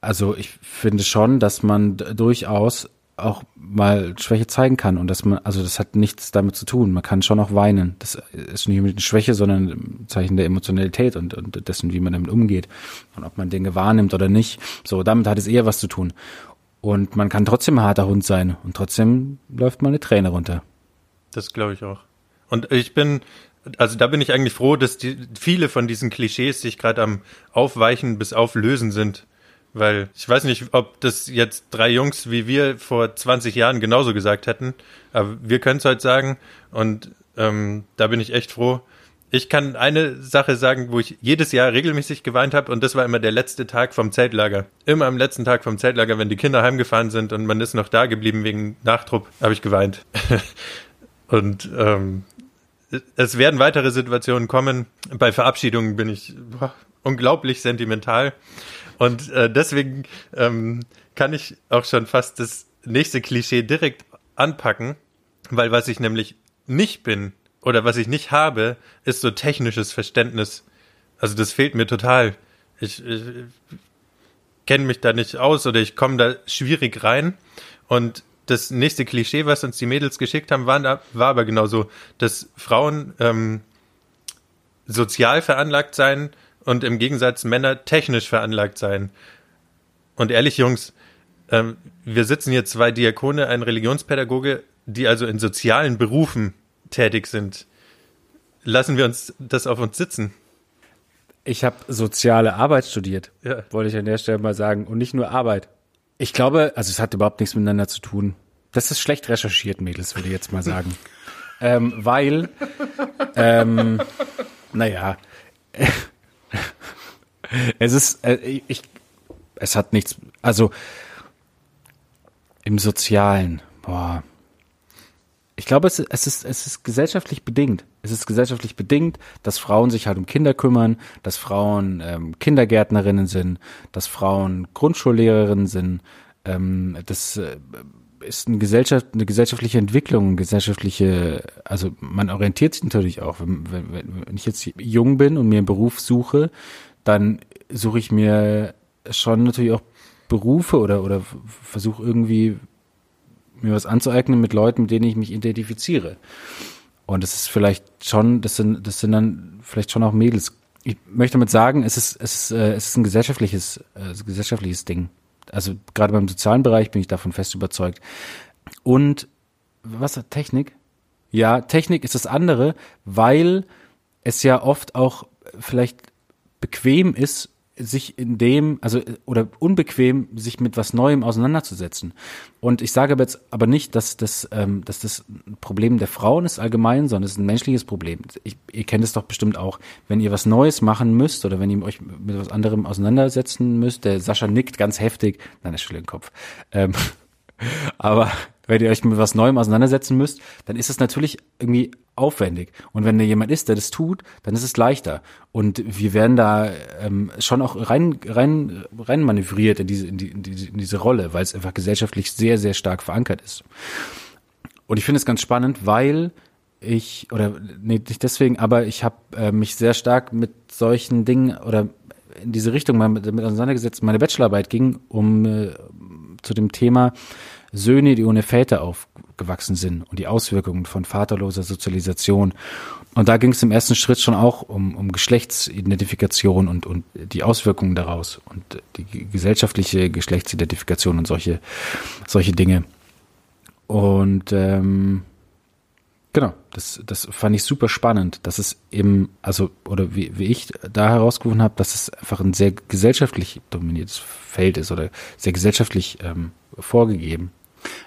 also ich finde schon, dass man durchaus auch mal Schwäche zeigen kann und dass man, also das hat nichts damit zu tun. Man kann schon auch weinen. Das ist nicht mit Schwäche, sondern ein Zeichen der Emotionalität und, und dessen, wie man damit umgeht und ob man Dinge wahrnimmt oder nicht. So, damit hat es eher was zu tun. Und man kann trotzdem ein harter Hund sein und trotzdem läuft mal eine Träne runter. Das glaube ich auch. Und ich bin, also da bin ich eigentlich froh, dass die, viele von diesen Klischees sich gerade am Aufweichen bis Auflösen sind. Weil ich weiß nicht, ob das jetzt drei Jungs wie wir vor 20 Jahren genauso gesagt hätten, aber wir können es heute sagen und ähm, da bin ich echt froh. Ich kann eine Sache sagen, wo ich jedes Jahr regelmäßig geweint habe und das war immer der letzte Tag vom Zeltlager. Immer am letzten Tag vom Zeltlager, wenn die Kinder heimgefahren sind und man ist noch da geblieben wegen Nachtrupp, habe ich geweint. und ähm, es werden weitere Situationen kommen. Bei Verabschiedungen bin ich boah, unglaublich sentimental. Und äh, deswegen ähm, kann ich auch schon fast das nächste Klischee direkt anpacken, weil was ich nämlich nicht bin oder was ich nicht habe, ist so technisches Verständnis. Also das fehlt mir total. Ich, ich kenne mich da nicht aus oder ich komme da schwierig rein. Und das nächste Klischee, was uns die Mädels geschickt haben, war, war aber genauso, dass Frauen ähm, sozial veranlagt sein und im Gegensatz Männer technisch veranlagt sein. Und ehrlich, Jungs, ähm, wir sitzen hier zwei Diakone, ein Religionspädagoge, die also in sozialen Berufen tätig sind. Lassen wir uns das auf uns sitzen. Ich habe soziale Arbeit studiert, Ja. wollte ich an der Stelle mal sagen. Und nicht nur Arbeit. Ich glaube, also es hat überhaupt nichts miteinander zu tun. Das ist schlecht recherchiert, Mädels, würde ich jetzt mal sagen. ähm, weil, ähm, naja, es ist, äh, ich, es hat nichts, also im Sozialen, boah. Ich glaube, es, ist- es, ist, es ist gesellschaftlich bedingt. Es ist gesellschaftlich bedingt, dass Frauen sich halt um Kinder kümmern, dass Frauen ähm, Kindergärtnerinnen sind, dass Frauen Grundschullehrerinnen sind. Ähm, das äh, ist eine, Gesellschaft, eine gesellschaftliche Entwicklung, gesellschaftliche, also man orientiert sich natürlich auch. Wenn, wenn, wenn ich jetzt jung bin und mir einen Beruf suche, dann suche ich mir schon natürlich auch Berufe oder, oder versuche irgendwie mir was anzueignen mit Leuten, mit denen ich mich identifiziere. Und das ist vielleicht schon, das sind, das sind dann vielleicht schon auch Mädels. Ich möchte damit sagen, es ist, es ist, äh, es ist ein gesellschaftliches, äh, gesellschaftliches Ding. Also gerade beim sozialen Bereich bin ich davon fest überzeugt. Und was Technik? Ja, Technik ist das andere, weil es ja oft auch vielleicht bequem ist, sich in dem, also oder unbequem, sich mit was Neuem auseinanderzusetzen. Und ich sage aber jetzt aber nicht, dass das, ähm, dass das ein Problem der Frauen ist allgemein, sondern es ist ein menschliches Problem. Ich, ihr kennt es doch bestimmt auch, wenn ihr was Neues machen müsst oder wenn ihr euch mit was anderem auseinandersetzen müsst. Der Sascha nickt ganz heftig, nein, er schüttelt den Kopf. Ähm, aber wenn ihr euch mit was Neuem auseinandersetzen müsst, dann ist es natürlich irgendwie aufwendig. Und wenn da jemand ist, der das tut, dann ist es leichter. Und wir werden da ähm, schon auch rein, rein, rein manövriert in diese, in, die, in, diese, in diese Rolle, weil es einfach gesellschaftlich sehr, sehr stark verankert ist. Und ich finde es ganz spannend, weil ich, oder nee, nicht deswegen, aber ich habe äh, mich sehr stark mit solchen Dingen oder in diese Richtung mal mit, damit auseinandergesetzt. Meine Bachelorarbeit ging um äh, zu dem Thema Söhne, die ohne Väter aufgewachsen sind und die Auswirkungen von vaterloser Sozialisation. Und da ging es im ersten Schritt schon auch um, um Geschlechtsidentifikation und, und die Auswirkungen daraus und die gesellschaftliche Geschlechtsidentifikation und solche, solche Dinge. Und ähm, genau, das, das fand ich super spannend, dass es eben, also, oder wie, wie ich da herausgefunden habe, dass es einfach ein sehr gesellschaftlich dominiertes Feld ist oder sehr gesellschaftlich ähm, vorgegeben.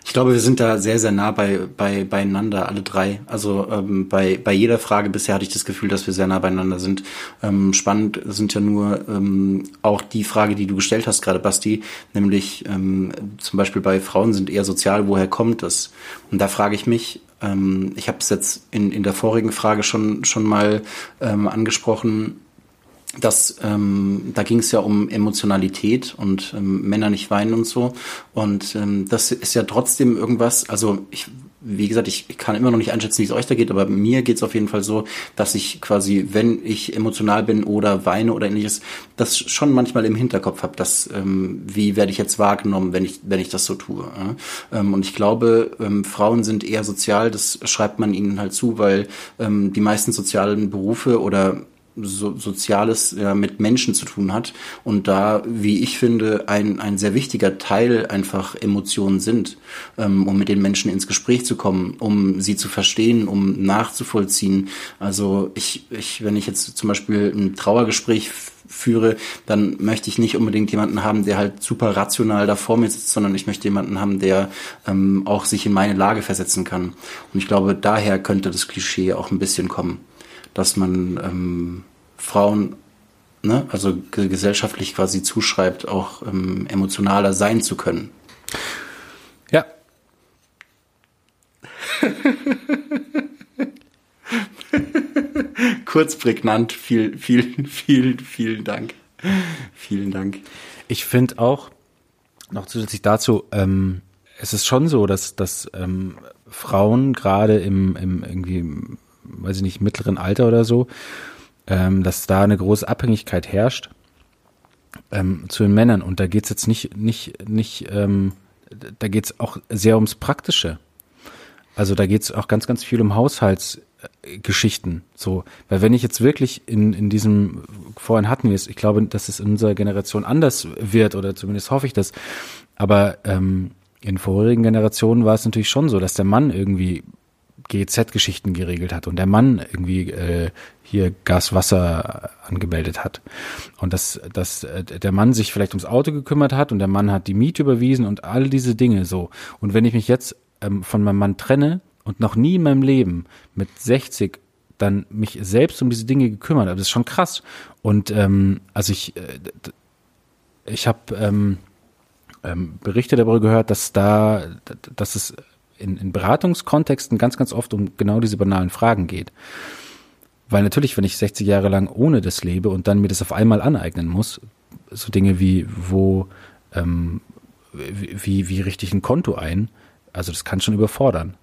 Ich glaube, wir sind da sehr, sehr nah bei, bei, beieinander, alle drei. Also ähm, bei, bei jeder Frage bisher hatte ich das Gefühl, dass wir sehr nah beieinander sind. Ähm, spannend sind ja nur ähm, auch die Frage, die du gestellt hast gerade, Basti, nämlich ähm, zum Beispiel bei Frauen sind eher sozial, woher kommt das? Und da frage ich mich, ähm, ich habe es jetzt in, in der vorigen Frage schon, schon mal ähm, angesprochen, das, ähm, da ging es ja um Emotionalität und ähm, Männer nicht weinen und so. Und ähm, das ist ja trotzdem irgendwas, also ich, wie gesagt, ich, kann immer noch nicht einschätzen, wie es euch da geht, aber mir geht es auf jeden Fall so, dass ich quasi, wenn ich emotional bin oder weine oder ähnliches, das schon manchmal im Hinterkopf habe, dass ähm, wie werde ich jetzt wahrgenommen, wenn ich, wenn ich das so tue. Ja? Ähm, und ich glaube, ähm, Frauen sind eher sozial, das schreibt man ihnen halt zu, weil ähm, die meisten sozialen Berufe oder so, Soziales ja, mit Menschen zu tun hat und da, wie ich finde, ein, ein sehr wichtiger Teil einfach Emotionen sind, ähm, um mit den Menschen ins Gespräch zu kommen, um sie zu verstehen, um nachzuvollziehen. Also ich, ich wenn ich jetzt zum Beispiel ein Trauergespräch führe, dann möchte ich nicht unbedingt jemanden haben, der halt super rational da vor mir sitzt, sondern ich möchte jemanden haben, der ähm, auch sich in meine Lage versetzen kann. Und ich glaube, daher könnte das Klischee auch ein bisschen kommen dass man ähm, Frauen, ne, also gesellschaftlich quasi zuschreibt, auch ähm, emotionaler sein zu können. Ja. Kurz prägnant, viel, viel, viel, vielen Dank. Vielen Dank. Ich finde auch, noch zusätzlich dazu, ähm, es ist schon so, dass, dass ähm, Frauen gerade im, im irgendwie weiß ich nicht, mittleren Alter oder so, ähm, dass da eine große Abhängigkeit herrscht ähm, zu den Männern. Und da geht's jetzt nicht, nicht, nicht, ähm, da geht's auch sehr ums Praktische. Also da geht's auch ganz, ganz viel um Haushaltsgeschichten. So, weil wenn ich jetzt wirklich in, in diesem, vorhin hatten wir es, ich glaube, dass es in unserer Generation anders wird, oder zumindest hoffe ich das. Aber ähm, in vorherigen Generationen war es natürlich schon so, dass der Mann irgendwie GEZ-Geschichten geregelt hat und der Mann irgendwie äh, hier Gas, Wasser angemeldet hat. Und dass, dass äh, der Mann sich vielleicht ums Auto gekümmert hat und der Mann hat die Miete überwiesen und all diese Dinge so. Und wenn ich mich jetzt ähm, von meinem Mann trenne und noch nie in meinem Leben mit 60 dann mich selbst um diese Dinge gekümmert habe, das ist schon krass. Und ähm, also ich, äh, ich habe ähm, ähm, Berichte darüber gehört, dass da, dass es in, in Beratungskontexten ganz, ganz oft um genau diese banalen Fragen geht. Weil natürlich, wenn ich 60 Jahre lang ohne das lebe und dann mir das auf einmal aneignen muss, so Dinge wie, wo, ähm, wie, wie richte ich ein Konto ein, also das kann schon überfordern.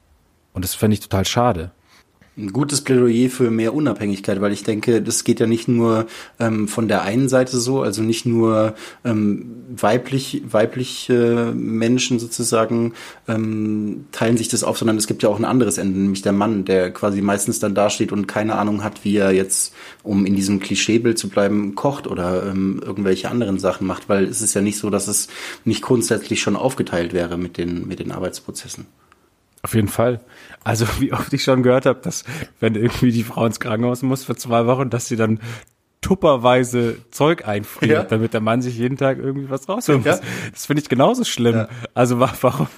Und das fände ich total schade ein gutes Plädoyer für mehr Unabhängigkeit, weil ich denke, das geht ja nicht nur ähm, von der einen Seite so, also nicht nur ähm, weiblich, weibliche Menschen sozusagen ähm, teilen sich das auf, sondern es gibt ja auch ein anderes Ende, nämlich der Mann, der quasi meistens dann dasteht und keine Ahnung hat, wie er jetzt, um in diesem Klischeebild zu bleiben, kocht oder ähm, irgendwelche anderen Sachen macht, weil es ist ja nicht so, dass es nicht grundsätzlich schon aufgeteilt wäre mit den, mit den Arbeitsprozessen. Auf jeden Fall. Also wie oft ich schon gehört habe, dass wenn irgendwie die Frau ins Krankenhaus muss für zwei Wochen, dass sie dann tupperweise Zeug einfriert, ja. damit der Mann sich jeden Tag irgendwie was rausholen muss. Ja. Das finde ich genauso schlimm. Ja. Also warum,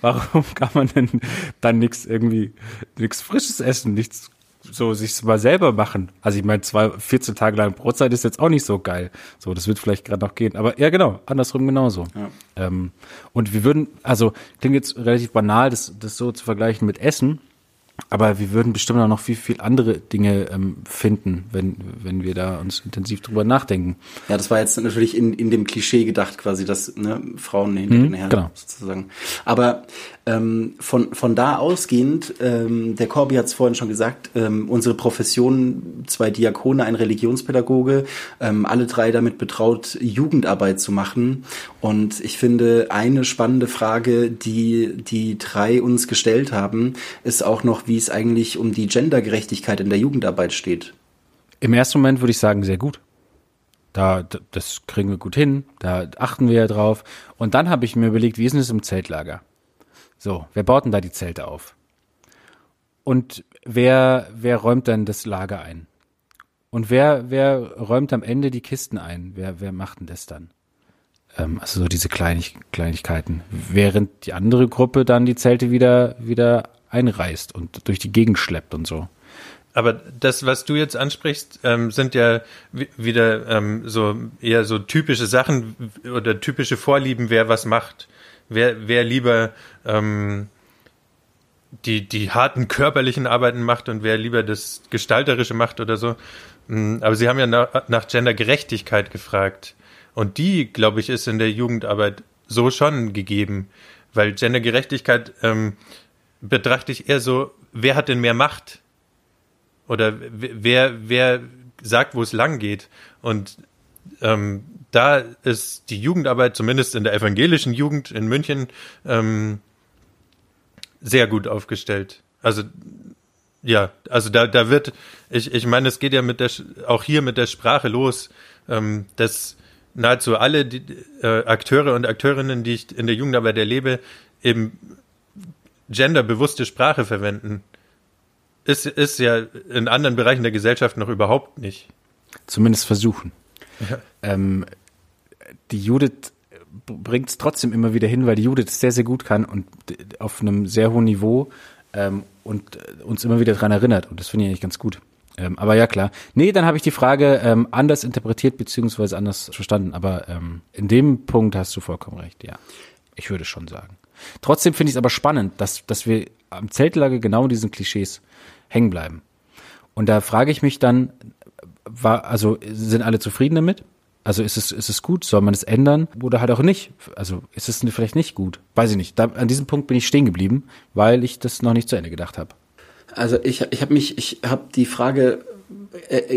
warum kann man denn dann nichts irgendwie, nichts Frisches essen, nichts so sich mal selber machen. Also ich meine, zwei, 14 Tage lang Brotzeit ist jetzt auch nicht so geil. So, das wird vielleicht gerade noch gehen. Aber ja, genau, andersrum genauso. Ja. Ähm, und wir würden, also klingt jetzt relativ banal, das, das so zu vergleichen mit Essen. Aber wir würden bestimmt auch noch viel, viel andere Dinge ähm, finden, wenn, wenn wir da uns intensiv drüber nachdenken. Ja, das war jetzt natürlich in, in dem Klischee gedacht, quasi, dass ne, Frauen hinter Mhm, den Herren genau. sozusagen. Aber ähm, von, von da ausgehend, ähm, der Corby hat es vorhin schon gesagt, ähm, unsere Profession, zwei Diakone, ein Religionspädagoge, ähm, alle drei damit betraut, Jugendarbeit zu machen. Und ich finde, eine spannende Frage, die die drei uns gestellt haben, ist auch noch, wie es eigentlich um die Gendergerechtigkeit in der Jugendarbeit steht. Im ersten Moment würde ich sagen, sehr gut. Da, das kriegen wir gut hin, da achten wir ja drauf. Und dann habe ich mir überlegt, wie ist denn es im Zeltlager? So, wer baut denn da die Zelte auf? Und wer, wer räumt dann das Lager ein? Und wer, wer räumt am Ende die Kisten ein? Wer, wer macht denn das dann? Ähm, also so diese Kleinig Kleinigkeiten. Während die andere Gruppe dann die Zelte wieder, wieder einreißt und durch die Gegend schleppt und so. Aber das, was du jetzt ansprichst, ähm, sind ja wi- wieder ähm, so eher so typische Sachen oder typische Vorlieben, wer was macht. Wer, wer lieber ähm, die, die harten körperlichen Arbeiten macht und wer lieber das Gestalterische macht oder so. Mm, Aber Sie haben ja nach, nach Gendergerechtigkeit gefragt. Und die, glaube ich, ist in der Jugendarbeit so schon gegeben. Weil Gendergerechtigkeit ähm, betrachte ich eher so, wer hat denn mehr Macht? Oder wer, wer, sagt, wo es lang geht? Und ähm, da ist die Jugendarbeit, zumindest in der evangelischen Jugend in München, ähm, sehr gut aufgestellt. Also ja, also da, da wird, ich, ich meine, es geht ja mit der, auch hier mit der Sprache los, ähm, dass nahezu alle die, äh, Akteure und Akteurinnen, die ich in der Jugendarbeit erlebe, eben genderbewusste Sprache verwenden. Ist, ist ja in anderen Bereichen der Gesellschaft noch überhaupt nicht. Zumindest versuchen. Ähm, die Judith bringt es trotzdem immer wieder hin, weil die Judith es sehr, sehr gut kann und auf einem sehr hohen Niveau ähm, und äh, uns immer wieder dran erinnert. Und das finde ich eigentlich ganz gut. Ähm, aber ja, klar. Nee, dann habe ich die Frage ähm, anders interpretiert beziehungsweise anders verstanden. Aber ähm, in dem Punkt hast du vollkommen recht, ja. Ich würde schon sagen. Trotzdem finde ich es aber spannend, dass, dass wir am Zeltlager genau in diesen Klischees hängen bleiben. Und da frage ich mich dann, war, also sind alle zufrieden damit? Also ist es, ist es gut? Soll man es ändern? Oder halt auch nicht? Also ist es vielleicht nicht gut? Weiß ich nicht. Da, an diesem Punkt bin ich stehen geblieben, weil ich das noch nicht zu Ende gedacht habe. Also ich, ich habe mich, ich habe die Frage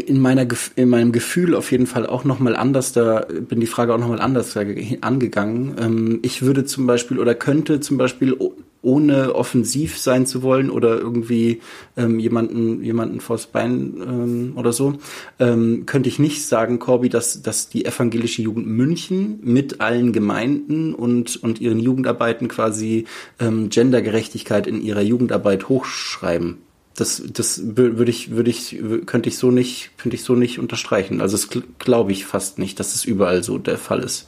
in meiner in meinem Gefühl auf jeden Fall auch noch mal anders da bin die Frage auch noch mal anders angegangen. Ähm, ich würde zum Beispiel oder könnte zum Beispiel ohne offensiv sein zu wollen oder irgendwie ähm, jemanden jemanden vors Bein ähm, oder so ähm, könnte ich nicht sagen, Corby, dass dass die evangelische Jugend München mit allen Gemeinden und und ihren Jugendarbeiten quasi ähm, Gendergerechtigkeit in ihrer Jugendarbeit hochschreiben. Das, das wür- würde ich, würde ich, könnte ich so nicht, könnte ich so nicht unterstreichen. Also das gl- glaube ich fast nicht, dass es überall so der Fall ist.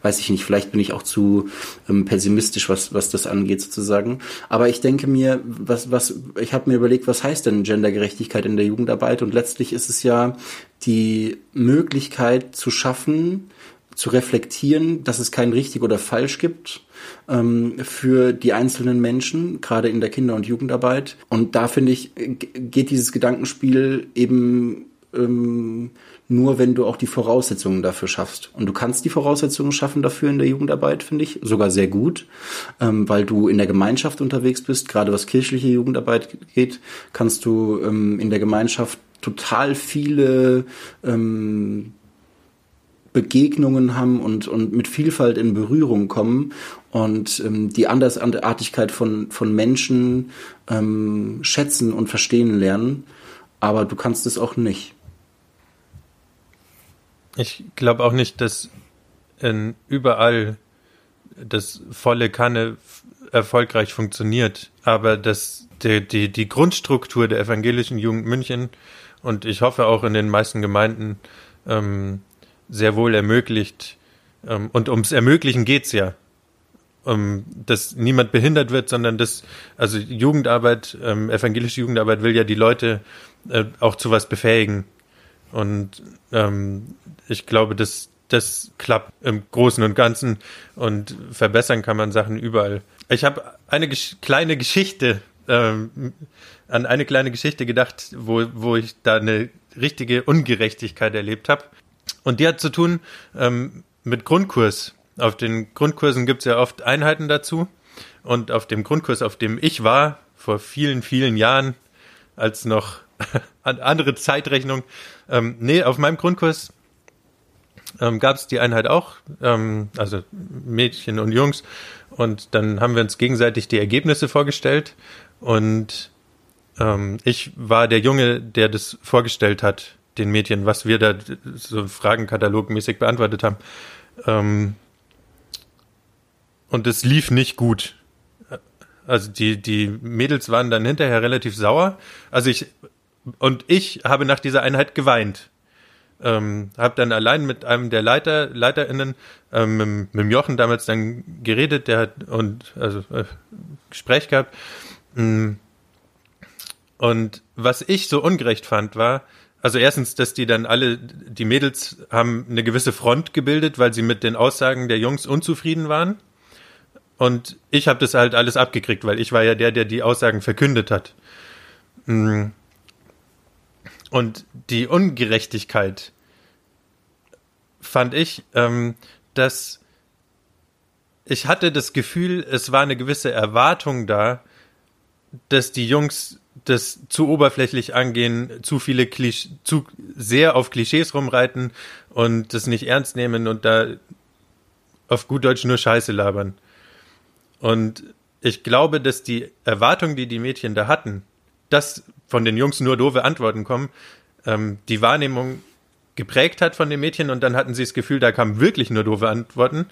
Weiß ich nicht, vielleicht bin ich auch zu ähm, pessimistisch, was, was das angeht sozusagen. Aber ich denke mir, was, was, ich habe mir überlegt, was heißt denn Gendergerechtigkeit in der Jugendarbeit? Und letztlich ist es ja die Möglichkeit zu schaffen, zu reflektieren, dass es kein richtig oder falsch gibt ähm, für die einzelnen Menschen, gerade in der Kinder- und Jugendarbeit. Und da finde ich, g- geht dieses Gedankenspiel eben ähm, nur, wenn du auch die Voraussetzungen dafür schaffst. Und du kannst die Voraussetzungen schaffen dafür in der Jugendarbeit, finde ich, sogar sehr gut, ähm, weil du in der Gemeinschaft unterwegs bist. Gerade was kirchliche Jugendarbeit geht, kannst du ähm, in der Gemeinschaft total viele ähm, Begegnungen haben und, und mit Vielfalt in Berührung kommen und ähm, die Andersartigkeit von, von Menschen ähm, schätzen und verstehen lernen. Aber du kannst es auch nicht. Ich glaube auch nicht, dass in überall das volle Kanne erfolgreich funktioniert, aber dass die, die, die Grundstruktur der evangelischen Jugend München und ich hoffe auch in den meisten Gemeinden ähm, sehr wohl ermöglicht. Ähm, und ums Ermöglichen geht's ja. um, dass niemand behindert wird, sondern dass, also Jugendarbeit, ähm, evangelische Jugendarbeit will ja die Leute äh, auch zu was befähigen. Und ähm, ich glaube, dass das klappt im Großen und Ganzen und verbessern kann man Sachen überall. Ich habe eine gesch kleine Geschichte, ähm, an eine kleine Geschichte gedacht, wo, wo ich da eine richtige Ungerechtigkeit erlebt habe. Und die hat zu tun ähm, mit Grundkurs. Auf den Grundkursen gibt es ja oft Einheiten dazu. Und auf dem Grundkurs, auf dem ich war, vor vielen, vielen Jahren, als noch andere Zeitrechnung, ähm, nee, auf meinem Grundkurs ähm, gab es die Einheit auch, ähm, also Mädchen und Jungs. Und dann haben wir uns gegenseitig die Ergebnisse vorgestellt. Und ähm, ich war der Junge, der das vorgestellt hat, den Mädchen, was wir da so Fragenkatalogmäßig beantwortet haben. Ähm, und es lief nicht gut. Also die, die Mädels waren dann hinterher relativ sauer. Also ich, und ich habe nach dieser Einheit geweint ähm, habe dann allein mit einem der Leiter, LeiterInnen, ähm, mit, mit Jochen damals dann geredet, der hat und also äh, Gespräch gehabt. Mm. Und was ich so ungerecht fand, war, also erstens, dass die dann alle, die Mädels haben eine gewisse Front gebildet, weil sie mit den Aussagen der Jungs unzufrieden waren. Und ich habe das halt alles abgekriegt, weil ich war ja der, der die Aussagen verkündet hat. Mm. Und die Ungerechtigkeit fand ich, ähm, dass ich hatte das Gefühl, es war eine gewisse Erwartung da, dass die Jungs das zu oberflächlich angehen, zu viele Klisch zu sehr auf Klischees rumreiten und das nicht ernst nehmen und da auf gut Deutsch nur Scheiße labern. Und ich glaube, dass die Erwartung, die die Mädchen da hatten, dass von den Jungs nur doofe Antworten kommen, ähm, die Wahrnehmung geprägt hat von den Mädchen und dann hatten sie das Gefühl, da kamen wirklich nur doofe Antworten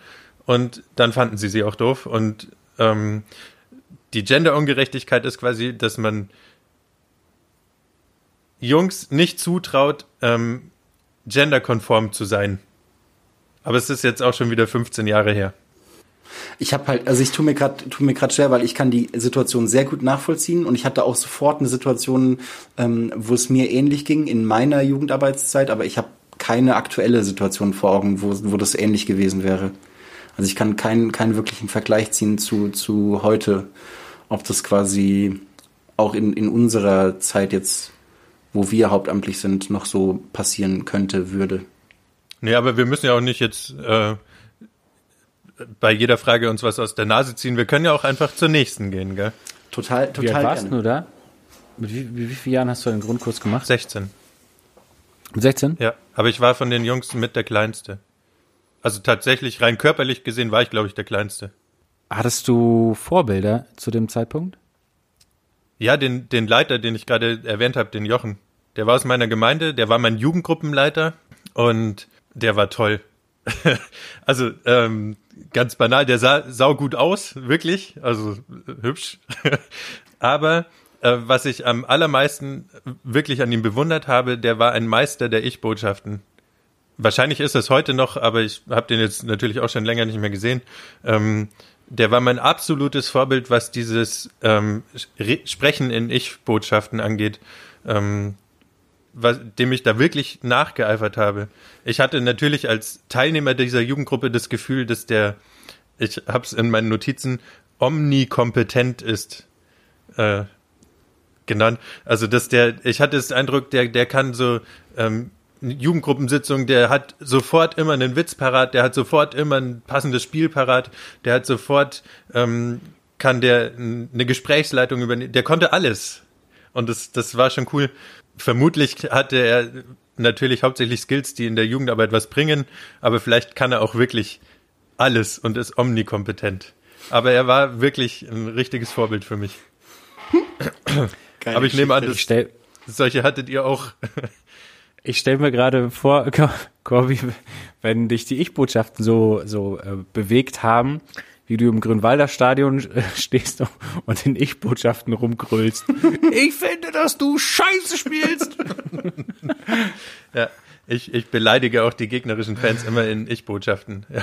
und dann fanden sie sie auch doof und ähm, die Genderungerechtigkeit ist quasi, dass man Jungs nicht zutraut, ähm, genderkonform zu sein. Aber es ist jetzt auch schon wieder 15 Jahre her. Ich habe halt, also ich tue mir gerade, tue mir gerade schwer, weil ich kann die Situation sehr gut nachvollziehen und ich hatte auch sofort eine Situation, ähm, wo es mir ähnlich ging in meiner Jugendarbeitszeit, aber ich habe keine aktuelle Situation vor Augen, wo, wo das ähnlich gewesen wäre. Also ich kann keinen, keinen wirklichen Vergleich ziehen zu, zu heute, ob das quasi auch in, in unserer Zeit jetzt, wo wir hauptamtlich sind, noch so passieren könnte, würde. Nee, aber wir müssen ja auch nicht jetzt äh, bei jeder Frage uns was aus der Nase ziehen. Wir können ja auch einfach zur nächsten gehen, gell? Total, total. Wie alt warst gerne. du da? Mit wie, wie, wie vielen Jahren hast du den Grundkurs gemacht? 16. Mit 16? Ja, aber ich war von den Jungs mit der Kleinste. Also tatsächlich rein körperlich gesehen war ich, glaube ich, der Kleinste. Hattest du Vorbilder zu dem Zeitpunkt? Ja, den, den Leiter, den ich gerade erwähnt habe, den Jochen. Der war aus meiner Gemeinde, der war mein Jugendgruppenleiter und der war toll. also ähm, ganz banal, der sah saugut aus, wirklich, also äh, hübsch. Aber äh, was ich am allermeisten wirklich an ihm bewundert habe, der war ein Meister der Ich-Botschaften. Wahrscheinlich ist es heute noch, aber ich habe den jetzt natürlich auch schon länger nicht mehr gesehen. Ähm, der war mein absolutes Vorbild, was dieses ähm, Re Sprechen in Ich-Botschaften angeht, ähm, was, dem ich da wirklich nachgeeifert habe. Ich hatte natürlich als Teilnehmer dieser Jugendgruppe das Gefühl, dass der, ich habe es in meinen Notizen, omnikompetent ist. Äh, genannt. Also dass der, ich hatte das Eindruck, der, der kann so ähm, Jugendgruppensitzung, der hat sofort immer einen Witz parat, der hat sofort immer ein passendes Spiel parat, der hat sofort, ähm, kann der eine Gesprächsleitung übernehmen, der konnte alles. Und das, das war schon cool. Vermutlich hatte er natürlich hauptsächlich Skills, die in der Jugendarbeit was bringen, aber vielleicht kann er auch wirklich alles und ist omnikompetent. Aber er war wirklich ein richtiges Vorbild für mich. Geile Aber ich nehme an, Ich das, stell, solche hattet ihr auch. ich stell mir gerade vor, Corby, wenn dich die Ich-Botschaften so, so äh, bewegt haben, wie du im Grünwalder Stadion äh, stehst und in Ich-Botschaften rumgrüllst. ich finde, dass du Scheiße spielst. Ja. Ich, ich beleidige auch die gegnerischen Fans immer in Ich-Botschaften. Ja.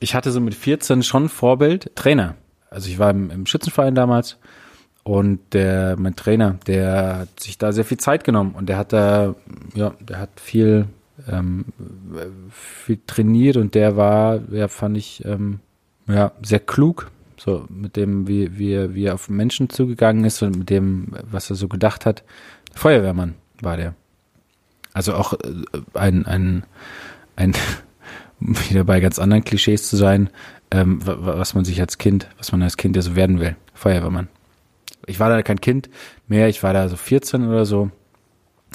Ich hatte so mit 14 schon Vorbild, Trainer. Also ich war im, im Schützenverein damals und der, mein Trainer, der hat sich da sehr viel Zeit genommen und der hat da, ja, der hat viel, ähm, viel trainiert und der war, ja, fand ich, ähm, ja, sehr klug, so mit dem, wie, wie, wie er auf Menschen zugegangen ist und mit dem, was er so gedacht hat. Feuerwehrmann war der. Also auch äh, ein, ein, ein, wieder bei ganz anderen Klischees zu sein, ähm, wa- wa- was man sich als Kind, was man als Kind ja so werden will. Feuerwehrmann. Ich war da kein Kind mehr, ich war da so 14 oder so.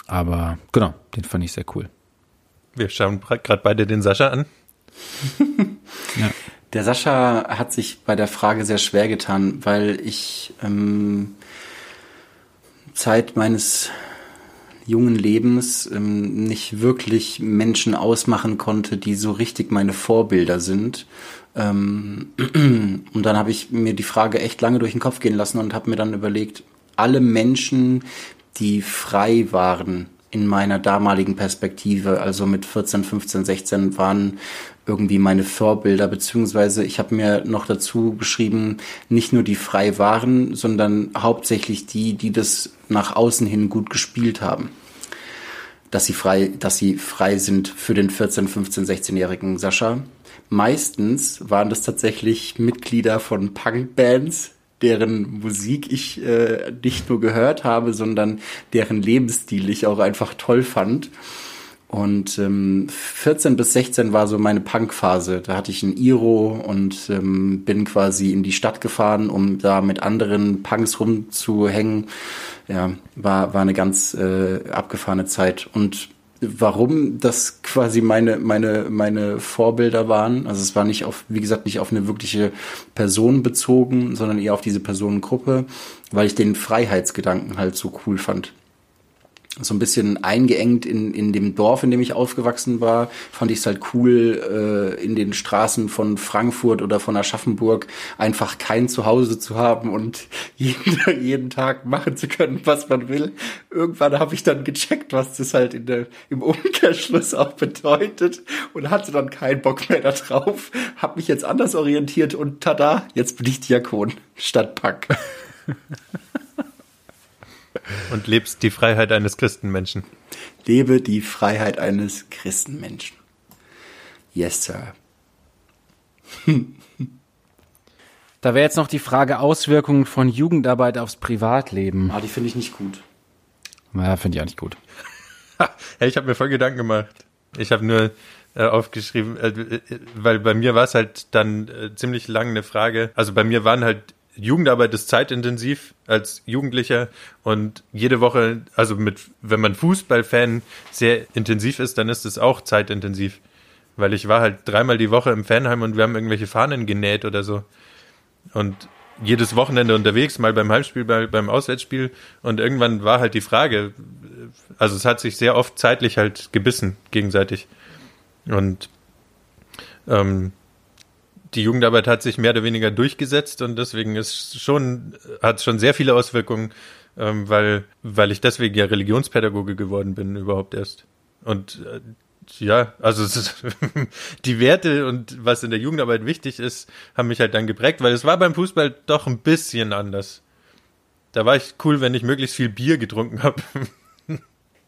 Aber genau, den fand ich sehr cool. Wir schauen gerade beide den Sascha an. Der Sascha hat sich bei der Frage sehr schwer getan, weil ich ähm, Zeit meines jungen Lebens ähm, nicht wirklich Menschen ausmachen konnte, die so richtig meine Vorbilder sind. Ähm, und dann habe ich mir die Frage echt lange durch den Kopf gehen lassen und habe mir dann überlegt, alle Menschen, die frei waren in meiner damaligen Perspektive, also mit 14, 15, 16, waren irgendwie meine Vorbilder, beziehungsweise ich habe mir noch dazu geschrieben, nicht nur die frei waren, sondern hauptsächlich die, die das nach außen hin gut gespielt haben dass sie frei, dass sie frei sind für den 14, 15, 16-jährigen Sascha. Meistens waren das tatsächlich Mitglieder von Punkbands, deren Musik ich äh, nicht nur gehört habe, sondern deren Lebensstil ich auch einfach toll fand. Und ähm, 14 bis 16 war so meine Punkphase. Da hatte ich ein Iro und ähm, bin quasi in die Stadt gefahren, um da mit anderen Punks rumzuhängen. Ja, war, war eine ganz äh, abgefahrene Zeit. Und warum das quasi meine, meine, meine Vorbilder waren, also es war nicht auf, wie gesagt, nicht auf eine wirkliche Person bezogen, sondern eher auf diese Personengruppe, weil ich den Freiheitsgedanken halt so cool fand so ein bisschen eingeengt in, in dem Dorf, in dem ich aufgewachsen war, fand ich es halt cool, äh, in den Straßen von Frankfurt oder von Aschaffenburg einfach kein Zuhause zu haben und jeden, jeden Tag machen zu können, was man will. Irgendwann habe ich dann gecheckt, was das halt in der, im Umkehrschluss auch bedeutet und hatte dann keinen Bock mehr darauf, habe mich jetzt anders orientiert und tada, jetzt bin ich Diakon statt Pack. Und lebst die Freiheit eines Christenmenschen. Lebe die Freiheit eines Christenmenschen. Yes, Sir. Da wäre jetzt noch die Frage Auswirkungen von Jugendarbeit aufs Privatleben. Ah, die finde ich nicht gut. Ja, finde ich auch nicht gut. Hey, ich habe mir voll Gedanken gemacht. Ich habe nur äh, aufgeschrieben, äh, äh, weil bei mir war es halt dann äh, ziemlich lang eine Frage. Also bei mir waren halt Jugendarbeit ist zeitintensiv als Jugendlicher und jede Woche, also mit, wenn man Fußballfan sehr intensiv ist, dann ist es auch zeitintensiv. Weil ich war halt dreimal die Woche im Fanheim und wir haben irgendwelche Fahnen genäht oder so. Und jedes Wochenende unterwegs, mal beim Heimspiel, mal beim Auswärtsspiel. Und irgendwann war halt die Frage, also es hat sich sehr oft zeitlich halt gebissen gegenseitig. Und ähm, die Jugendarbeit hat sich mehr oder weniger durchgesetzt und deswegen ist schon, hat schon sehr viele Auswirkungen, ähm, weil, weil ich deswegen ja Religionspädagoge geworden bin überhaupt erst. Und äh, ja, also ist, die Werte und was in der Jugendarbeit wichtig ist, haben mich halt dann geprägt, weil es war beim Fußball doch ein bisschen anders. Da war ich cool, wenn ich möglichst viel Bier getrunken habe.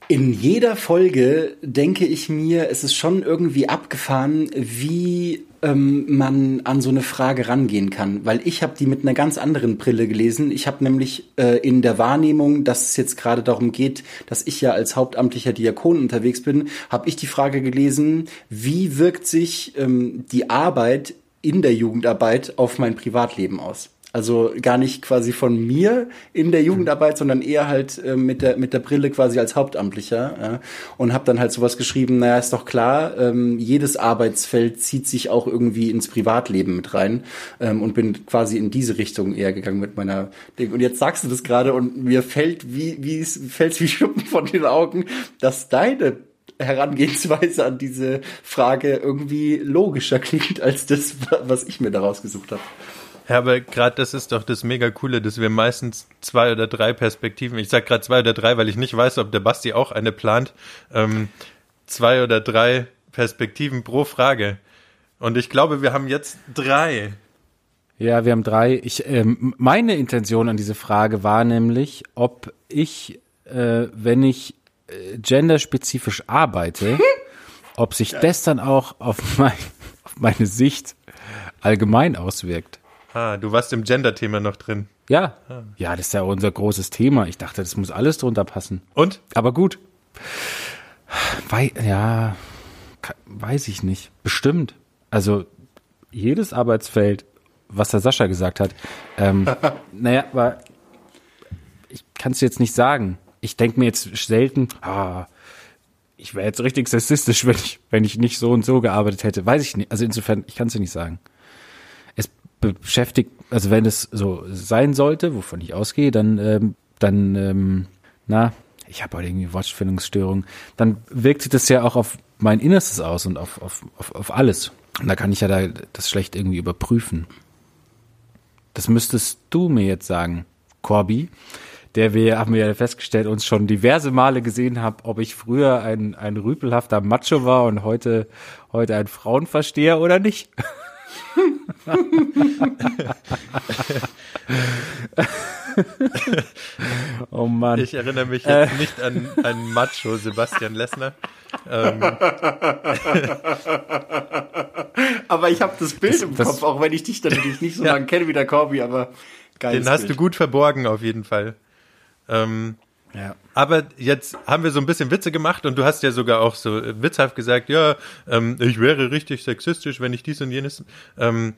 In jeder Folge denke ich mir, es ist schon irgendwie abgefahren, wie ähm, man an so eine Frage rangehen kann. Weil ich habe die mit einer ganz anderen Brille gelesen. Ich habe nämlich äh, in der Wahrnehmung, dass es jetzt gerade darum geht, dass ich ja als hauptamtlicher Diakon unterwegs bin, habe ich die Frage gelesen, wie wirkt sich ähm, die Arbeit in der Jugendarbeit auf mein Privatleben aus? Also gar nicht quasi von mir in der Jugendarbeit, sondern eher halt äh, mit der mit der Brille quasi als Hauptamtlicher ja. und habe dann halt sowas geschrieben. Naja, ist doch klar, ähm, jedes Arbeitsfeld zieht sich auch irgendwie ins Privatleben mit rein ähm, und bin quasi in diese Richtung eher gegangen mit meiner Ding. Und jetzt sagst du das gerade und mir fällt wie wie es fällt wie Schuppen von den Augen, dass deine Herangehensweise an diese Frage irgendwie logischer klingt als das, was ich mir daraus gesucht habe. Ja, aber gerade das ist doch das mega coole, dass wir meistens zwei oder drei Perspektiven, ich sag gerade zwei oder drei, weil ich nicht weiß, ob der Basti auch eine plant, ähm, zwei oder drei Perspektiven pro Frage. Und ich glaube, wir haben jetzt drei. Ja, wir haben drei. Ich, ähm, meine Intention an diese Frage war nämlich, ob ich, äh, wenn ich äh, genderspezifisch arbeite, ob sich das dann auch auf, mein, auf meine Sicht allgemein auswirkt. Ah, du warst im Gender-Thema noch drin. Ja, ja, das ist ja unser großes Thema. Ich dachte, das muss alles drunter passen. Und? Aber gut. Wei ja, weiß ich nicht. Bestimmt. Also jedes Arbeitsfeld, was der Sascha gesagt hat, ähm, naja, aber ich kann es jetzt nicht sagen. Ich denke mir jetzt selten, ah, ich wäre jetzt richtig sexistisch, wenn ich, wenn ich nicht so und so gearbeitet hätte. Weiß ich nicht. Also insofern, ich kann es dir nicht sagen. Es beschäftigt, also wenn es so sein sollte, wovon ich ausgehe, dann, ähm, dann, ähm, na, ich habe heute irgendwie Wortfindungsstörung, dann wirkt sich das ja auch auf mein Innerstes aus und auf, auf, auf, auf alles. Und da kann ich ja da das schlecht irgendwie überprüfen. Das müsstest du mir jetzt sagen, Corby, der wir, haben wir ja festgestellt, uns schon diverse Male gesehen haben, ob ich früher ein, ein rüpelhafter Macho war und heute, heute ein Frauenversteher oder nicht. oh Mann. Ich erinnere mich jetzt nicht an, an Macho Sebastian Lessner. Ähm, Aber ich habe das Bild Das- im das- Kopf, auch wenn ich dich natürlich nicht so Ja. lange kenne wie der Corby, aber geil. den hast du Bild. gut verborgen auf jeden Fall. Ähm, ja. Aber jetzt haben wir so ein bisschen Witze gemacht und du hast ja sogar auch so äh, witzhaft gesagt, ja, ähm, ich wäre richtig sexistisch, wenn ich dies und jenes. Ähm,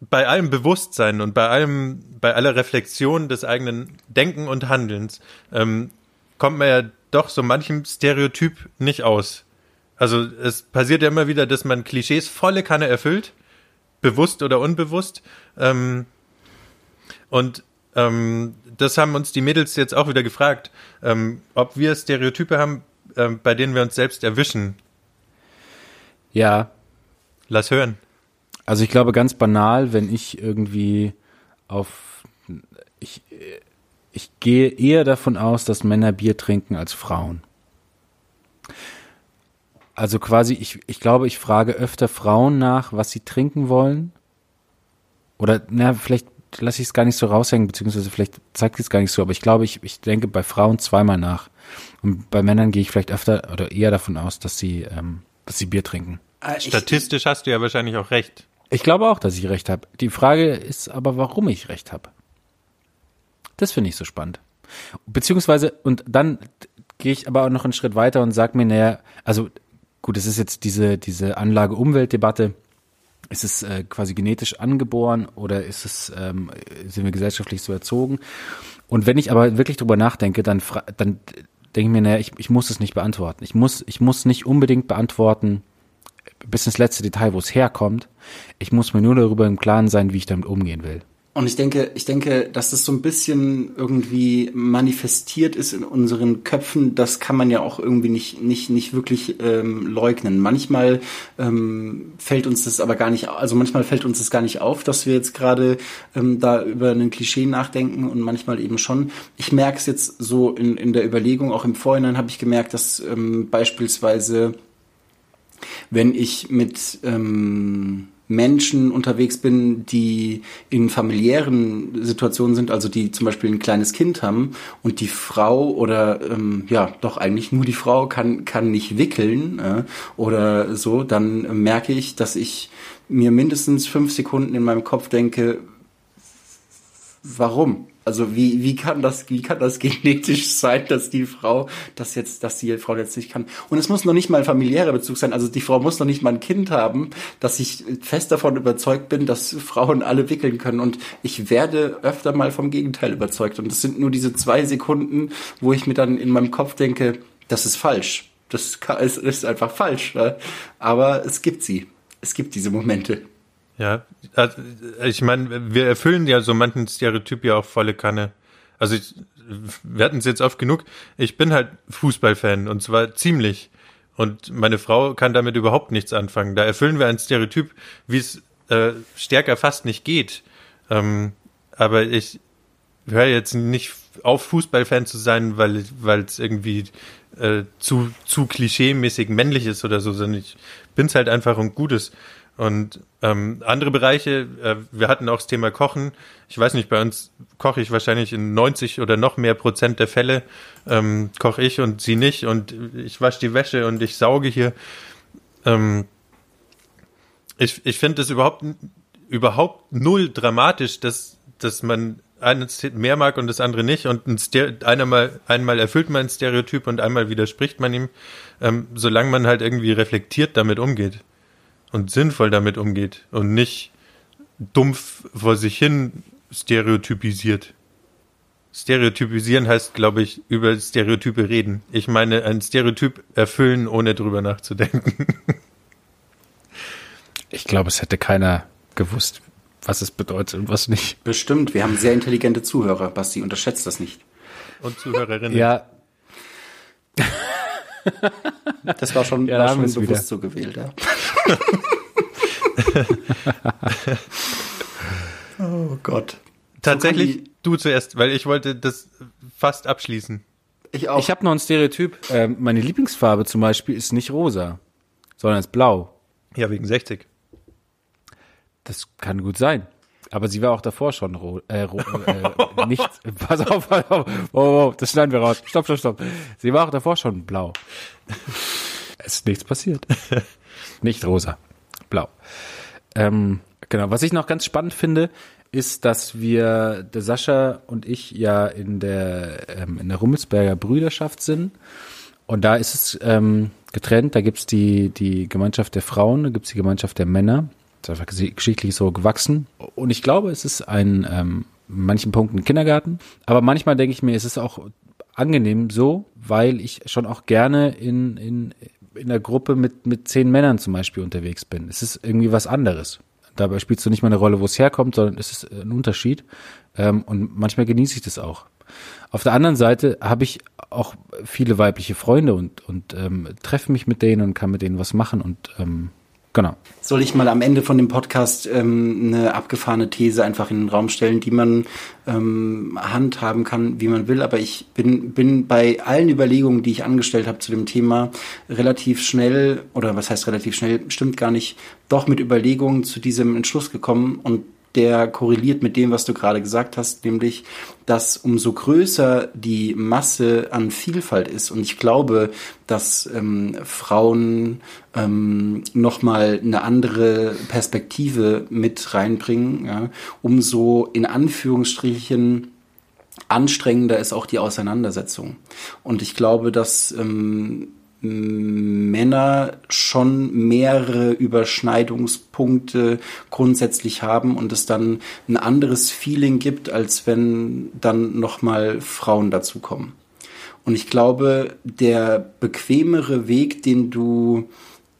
bei allem Bewusstsein und bei allem, bei aller Reflexion des eigenen Denken und Handelns ähm, kommt man ja doch so manchem Stereotyp nicht aus. Also es passiert ja immer wieder, dass man Klischees volle Kanne erfüllt, bewusst oder unbewusst. Ähm, und ähm, das haben uns die Mädels jetzt auch wieder gefragt, ähm, ob wir Stereotype haben, ähm, bei denen wir uns selbst erwischen. Ja, Lass hören. Also ich glaube ganz banal, wenn ich irgendwie auf ich ich gehe eher davon aus, dass Männer Bier trinken als Frauen. Also quasi ich ich glaube, ich frage öfter Frauen nach, was sie trinken wollen. Oder na, vielleicht lasse ich es gar nicht so raushängen, beziehungsweise vielleicht zeigt ich es gar nicht so, aber ich glaube, ich, ich denke bei Frauen zweimal nach. Und bei Männern gehe ich vielleicht öfter oder eher davon aus, dass sie, ähm, dass sie Bier trinken. Äh, ich- Statistisch hast du ja wahrscheinlich auch recht. Ich glaube auch, dass ich recht habe. Die Frage ist aber, warum ich recht habe. Das finde ich so spannend. Beziehungsweise, und dann gehe ich aber auch noch einen Schritt weiter und sage mir, naja, also gut, es ist jetzt diese, diese Anlage-Umwelt-Debatte. Ist es äh, quasi genetisch angeboren oder ist es, ähm, sind wir gesellschaftlich so erzogen? Und wenn ich aber wirklich drüber nachdenke, dann, dann denke ich mir, naja, ich, ich muss es nicht beantworten. Ich muss, ich muss nicht unbedingt beantworten, bis ins letzte Detail, wo es herkommt. Ich muss mir nur darüber im Klaren sein, wie ich damit umgehen will. Und ich denke, ich denke, dass das so ein bisschen irgendwie manifestiert ist in unseren Köpfen. Das kann man ja auch irgendwie nicht nicht nicht wirklich ähm, leugnen. Manchmal ähm, fällt uns das aber gar nicht, also manchmal fällt uns das gar nicht auf, dass wir jetzt gerade ähm, da über ein Klischee nachdenken und manchmal eben schon. Ich merke es jetzt so in in der Überlegung, auch im Vorhinein habe ich gemerkt, dass ähm, beispielsweise wenn ich mit ähm, Menschen unterwegs bin, die in familiären Situationen sind, also die zum Beispiel ein kleines Kind haben und die Frau oder ähm, ja doch eigentlich nur die Frau kann kann nicht wickeln äh, oder so, dann merke ich, dass ich mir mindestens fünf Sekunden in meinem Kopf denke, warum? Also wie, wie kann das, wie kann das genetisch sein, dass die Frau das jetzt, dass die Frau jetzt nicht kann? Und es muss noch nicht mal ein familiärer Bezug sein. Also die Frau muss noch nicht mal ein Kind haben, dass ich fest davon überzeugt bin, dass Frauen alle wickeln können. Und ich werde öfter mal vom Gegenteil überzeugt. Und es sind nur diese zwei Sekunden, wo ich mir dann in meinem Kopf denke, das ist falsch. Das ist einfach falsch. Ne? Aber es gibt sie. Es gibt diese Momente. Ja, also, ich meine, wir erfüllen ja so manchen Stereotyp ja auch volle Kanne. Also ich, wir hatten es jetzt oft genug. Ich bin halt Fußballfan und zwar ziemlich. Und meine Frau kann damit überhaupt nichts anfangen. Da erfüllen wir ein Stereotyp, wie es äh, stärker fast nicht geht. Ähm, aber ich höre jetzt nicht auf, Fußballfan zu sein, weil weil es irgendwie äh, zu zu klischeemäßig männlich ist oder so, sondern ich bin's halt einfach und Gutes. Und ähm, andere Bereiche, äh, wir hatten auch das Thema Kochen. Ich weiß nicht, bei uns koche ich wahrscheinlich in 90 oder noch mehr Prozent der Fälle ähm, koche ich und sie nicht und ich wasche die Wäsche und ich sauge hier. Ähm, ich ich finde es überhaupt überhaupt null dramatisch, dass dass man eines mehr mag und das andere nicht und ein Ster einmal, einmal erfüllt man ein Stereotyp und einmal widerspricht man ihm, ähm, solange man halt irgendwie reflektiert damit umgeht und sinnvoll damit umgeht und nicht dumpf vor sich hin stereotypisiert. Stereotypisieren heißt, glaube ich, über Stereotype reden. Ich meine, ein Stereotyp erfüllen, ohne drüber nachzudenken. Ich glaube, es hätte keiner gewusst, was es bedeutet und was nicht. Bestimmt, wir haben sehr intelligente Zuhörer, Basti, unterschätzt das nicht. Und Zuhörerinnen. Ja, Das war schon, Ja, war da haben schon bewusst wieder. so gewählt, ja. oh Gott. Tatsächlich So du zuerst, weil ich wollte das fast abschließen. Ich auch. ich habe noch ein Stereotyp. Ähm, meine Lieblingsfarbe zum Beispiel ist nicht rosa, sondern ist blau. Ja, wegen 60. Das kann gut sein. Aber sie war auch davor schon ro äh, ro äh, nicht. Pass auf, pass auf. Oh, oh, das schneiden wir raus. Stopp, stopp, stopp. Sie war auch davor schon blau. Es ist nichts passiert. Nicht rosa, blau. Ähm, genau. Was ich noch ganz spannend finde, ist, dass wir, der Sascha und ich ja in der ähm, in der Rummelsberger Brüderschaft sind. Und da ist es ähm, getrennt. Da gibt's die, die Gemeinschaft der Frauen, da gibt's die Gemeinschaft der Männer. Ist einfach geschichtlich so gewachsen. Und ich glaube, es ist ein, ähm, manchen Punkten Kindergarten. Aber manchmal denke ich mir, es ist auch angenehm so, weil ich schon auch gerne in, in, in der Gruppe mit, mit zehn Männern zum Beispiel unterwegs bin. Es ist irgendwie was anderes. Dabei spielst du nicht mal eine Rolle, wo es herkommt, sondern es ist ein Unterschied. Ähm, und manchmal genieße ich das auch. Auf der anderen Seite habe ich auch viele weibliche Freunde und, und ähm, treffe mich mit denen und kann mit denen was machen und ähm, genau. Soll ich mal am Ende von dem Podcast ähm, eine abgefahrene These einfach in den Raum stellen, die man ähm, handhaben kann, wie man will. Aber ich bin, bin bei allen Überlegungen, die ich angestellt habe zu dem Thema, relativ schnell, oder was heißt relativ schnell, stimmt gar nicht, doch mit Überlegungen zu diesem Entschluss gekommen und der korreliert mit dem, was du gerade gesagt hast, nämlich, dass umso größer die Masse an Vielfalt ist, und ich glaube, dass ähm, Frauen ähm, nochmal eine andere Perspektive mit reinbringen, ja, umso in Anführungsstrichen anstrengender ist auch die Auseinandersetzung. Und ich glaube, dass ähm, Männer schon mehrere Überschneidungspunkte grundsätzlich haben und es dann ein anderes Feeling gibt, als wenn dann nochmal Frauen dazukommen. Und ich glaube, der bequemere Weg, den du,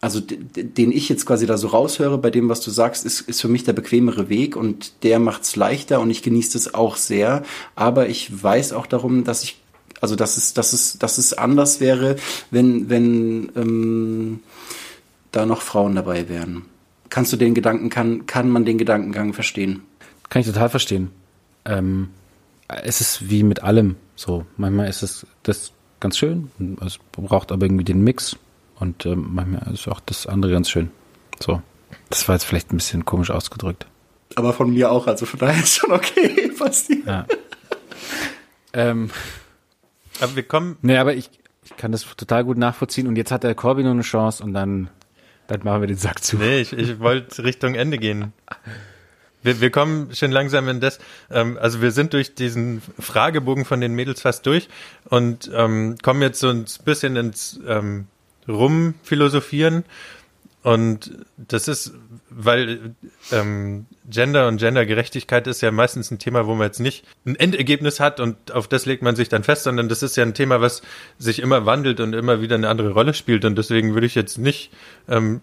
also den ich jetzt quasi da so raushöre bei dem, was du sagst, ist, ist für mich der bequemere Weg und der macht's leichter und ich genieße das auch sehr. Aber ich weiß auch darum, dass ich, also dass es, dass es, dass es anders wäre, wenn, wenn ähm, da noch Frauen dabei wären. Kannst du den Gedanken, kann, kann man den Gedankengang verstehen? Kann ich total verstehen. Ähm, es ist wie mit allem so. Manchmal ist es das ganz schön, es braucht aber irgendwie den Mix und ähm, manchmal ist auch das andere ganz schön. So. Das war jetzt vielleicht ein bisschen komisch ausgedrückt. Aber von mir auch, also von daher ist schon okay, Basti. Ja. ähm, Aber wir kommen, nee, aber ich, ich kann das total gut nachvollziehen und jetzt hat der Corby nur eine Chance und dann, dann machen wir den Sack zu. nee, ich, ich wollte Richtung Ende gehen. Wir, wir kommen schon langsam in das, ähm, also wir sind durch diesen Fragebogen von den Mädels fast durch und ähm, kommen jetzt so ein bisschen ins ähm, Rumphilosophieren und das ist, weil ähm, Gender und Gendergerechtigkeit ist ja meistens ein Thema, wo man jetzt nicht ein Endergebnis hat und auf das legt man sich dann fest, sondern das ist ja ein Thema, was sich immer wandelt und immer wieder eine andere Rolle spielt. Und deswegen würde ich jetzt nicht ähm,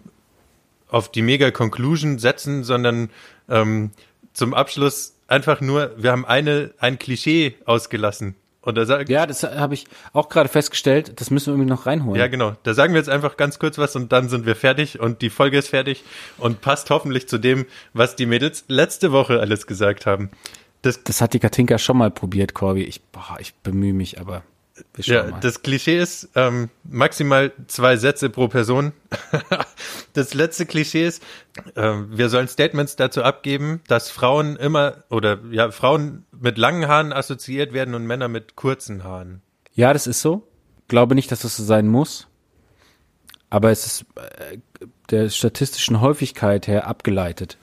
auf die Mega-Conclusion setzen, sondern ähm, zum Abschluss einfach nur, wir haben eine, ein Klischee ausgelassen Und da sagen, Ja, das habe ich auch gerade festgestellt. Das müssen wir irgendwie noch reinholen. ja genau, da sagen wir jetzt einfach ganz kurz was und dann sind wir fertig und die Folge ist fertig und passt hoffentlich zu dem, was die Mädels letzte Woche alles gesagt haben. Das, Das hat die Katinka schon mal probiert, Corby. Ich, boah, ich bemühe mich, aber ja, mal. das Klischee ist ähm, maximal zwei Sätze pro Person. das letzte Klischee ist, ähm, wir sollen Statements dazu abgeben, dass Frauen immer oder ja Frauen mit langen Haaren assoziiert werden und Männer mit kurzen Haaren. ja, das ist so. Glaube nicht, dass das so sein muss. Aber es ist äh, der statistischen Häufigkeit her abgeleitet.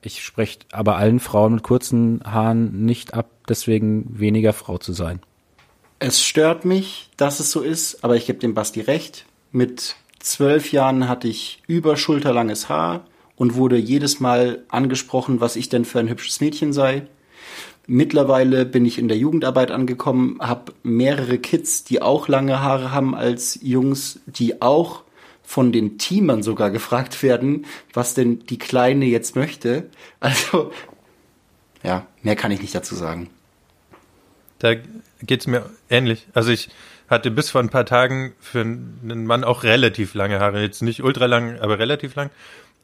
Ich spreche aber allen Frauen mit kurzen Haaren nicht ab, deswegen weniger Frau zu sein. Es stört mich, dass es so ist, aber ich gebe dem Basti recht. Mit zwölf Jahren hatte ich überschulterlanges Haar und wurde jedes Mal angesprochen, was ich denn für ein hübsches Mädchen sei. Mittlerweile bin ich in der Jugendarbeit angekommen, habe mehrere Kids, die auch lange Haare haben als Jungs, die auch von den Teamern sogar gefragt werden, was denn die Kleine jetzt möchte. Also, ja, mehr kann ich nicht dazu sagen. Da geht's mir ähnlich. Also ich hatte bis vor ein paar Tagen für einen Mann auch relativ lange Haare. Jetzt nicht ultra lang, aber relativ lang.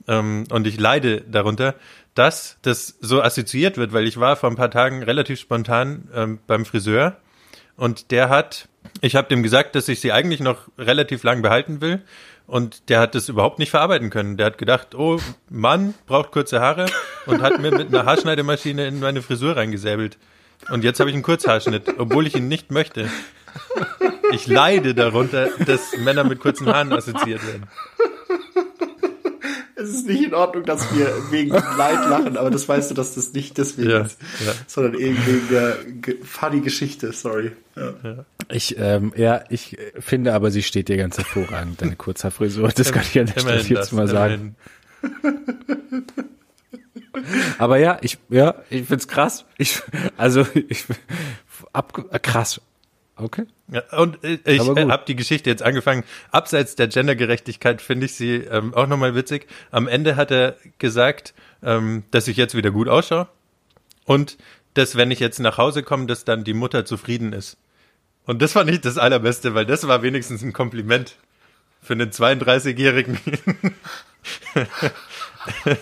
Ähm, und ich leide darunter, dass das so assoziiert wird, weil ich war vor ein paar Tagen relativ spontan ähm, beim Friseur und der hat, ich habe dem gesagt, dass ich sie eigentlich noch relativ lang behalten will und der hat das überhaupt nicht verarbeiten können. Der hat gedacht, oh, Mann braucht kurze Haare und hat mir mit einer Haarschneidemaschine in meine Frisur reingesäbelt. Und jetzt habe ich einen Kurzhaarschnitt, obwohl ich ihn nicht möchte. Ich leide darunter, dass Männer mit kurzen Haaren assoziiert werden. Es ist nicht in Ordnung, dass wir wegen Leid lachen, aber das weißt du, dass das nicht deswegen Ja, ist, ja. sondern eben wegen der funny Geschichte, sorry. Ja. Ich, ähm, ja, ich finde aber, sie steht dir ganz hervorragend, deine Kurzhaarfrisur. Das kann ich an der Stelle jetzt mal sagen. Aber ja, ich, ja, ich find's krass. Ich, also, ich, ab, krass. Okay. Ja, und äh, ich äh, habe die Geschichte jetzt angefangen. Abseits der Gendergerechtigkeit finde ich sie ähm, auch nochmal witzig. Am Ende hat er gesagt, ähm, dass ich jetzt wieder gut ausschaue und dass, wenn ich jetzt nach Hause komme, dass dann die Mutter zufrieden ist. Und das war nicht das Allerbeste, weil das war wenigstens ein Kompliment für einen 32-Jährigen.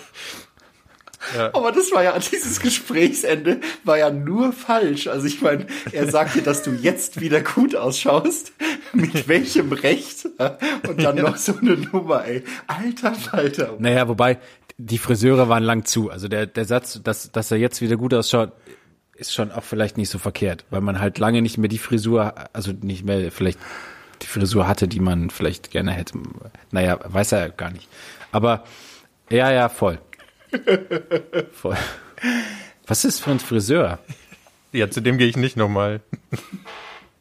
Aber das war ja, dieses Gesprächsende war ja nur falsch. Also ich meine, er sagte, dass du jetzt wieder gut ausschaust. Mit welchem Recht? Und dann noch so eine Nummer, ey. Alter Falter. Naja, wobei, die Friseure waren lang zu. Also der, der Satz, dass, dass er jetzt wieder gut ausschaut, ist schon auch vielleicht nicht so verkehrt, weil man halt lange nicht mehr die Frisur, also nicht mehr vielleicht die Frisur hatte, die man vielleicht gerne hätte. Naja, weiß er gar nicht. Aber ja, ja, voll. voll. Was ist für ein Friseur? ja, zu dem gehe ich nicht nochmal.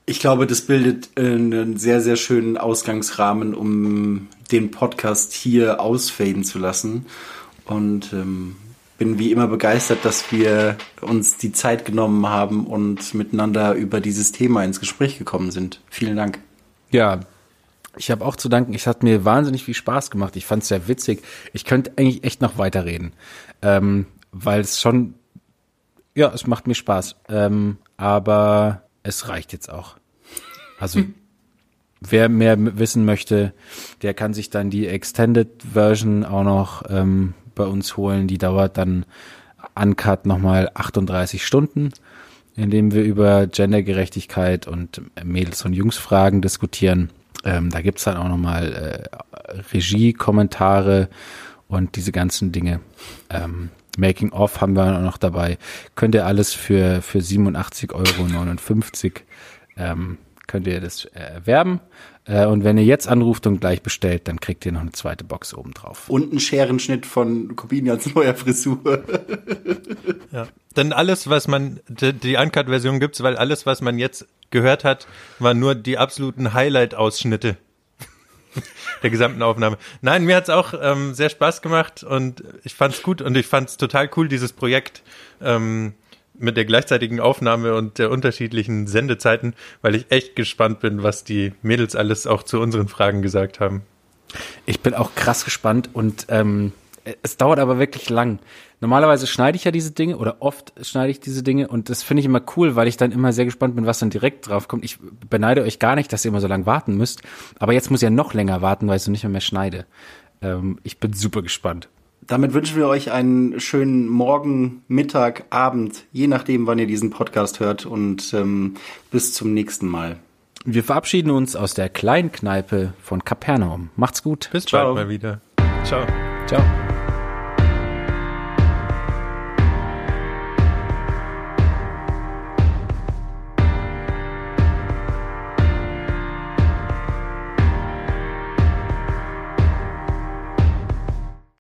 Ich glaube, das bildet äh, einen sehr, sehr schönen Ausgangsrahmen, um den Podcast hier ausfaden zu lassen. Und ähm, bin wie immer begeistert, dass wir uns die Zeit genommen haben und miteinander über dieses Thema ins Gespräch gekommen sind. Vielen Dank. Ja, ich habe auch zu danken. Es hat mir wahnsinnig viel Spaß gemacht. Ich fand es sehr witzig. Ich könnte eigentlich echt noch weiterreden, ähm, weil es schon, ja, es macht mir Spaß. Ähm, aber es reicht jetzt auch. Also wer mehr wissen möchte, der kann sich dann die Extended Version auch noch ähm, bei uns holen. Die dauert dann uncut nochmal 38 Stunden, indem wir über Gendergerechtigkeit und Mädels- und Jungsfragen diskutieren. Ähm, da gibt's dann auch nochmal äh, Regie-Kommentare und diese ganzen Dinge. Ähm, Making of haben wir auch noch dabei. Könnt ihr alles für, für 87,59 Euro ähm, könnt ihr das erwerben. Äh, und wenn ihr jetzt anruft und gleich bestellt, dann kriegt ihr noch eine zweite Box oben drauf. Und ein Scherenschnitt von Corbinians neuer Frisur. Ja. Denn alles, was man, die, die Uncut-Version gibt's, weil alles, was man jetzt gehört hat, waren nur die absoluten Highlight-Ausschnitte der gesamten Aufnahme. Nein, mir hat's auch ähm, sehr Spaß gemacht und ich fand's gut und ich fand's total cool, dieses Projekt ähm, mit der gleichzeitigen Aufnahme und der unterschiedlichen Sendezeiten, weil ich echt gespannt bin, was die Mädels alles auch zu unseren Fragen gesagt haben. Ich bin auch krass gespannt und ähm, es dauert aber wirklich lang. Normalerweise schneide ich ja diese Dinge oder oft schneide ich diese Dinge und das finde ich immer cool, weil ich dann immer sehr gespannt bin, was dann direkt drauf kommt. Ich beneide euch gar nicht, dass ihr immer so lange warten müsst, aber jetzt muss ich ja noch länger warten, weil ich so nicht mehr, mehr schneide. Ähm, ich bin super gespannt. Damit wünschen wir euch einen schönen Morgen, Mittag, Abend, je nachdem, wann ihr diesen Podcast hört und ähm, bis zum nächsten Mal. Wir verabschieden uns aus der Kleinkneipe von Kapernaum. Macht's gut. Bis Ciao. bald mal wieder. Ciao. Ciao.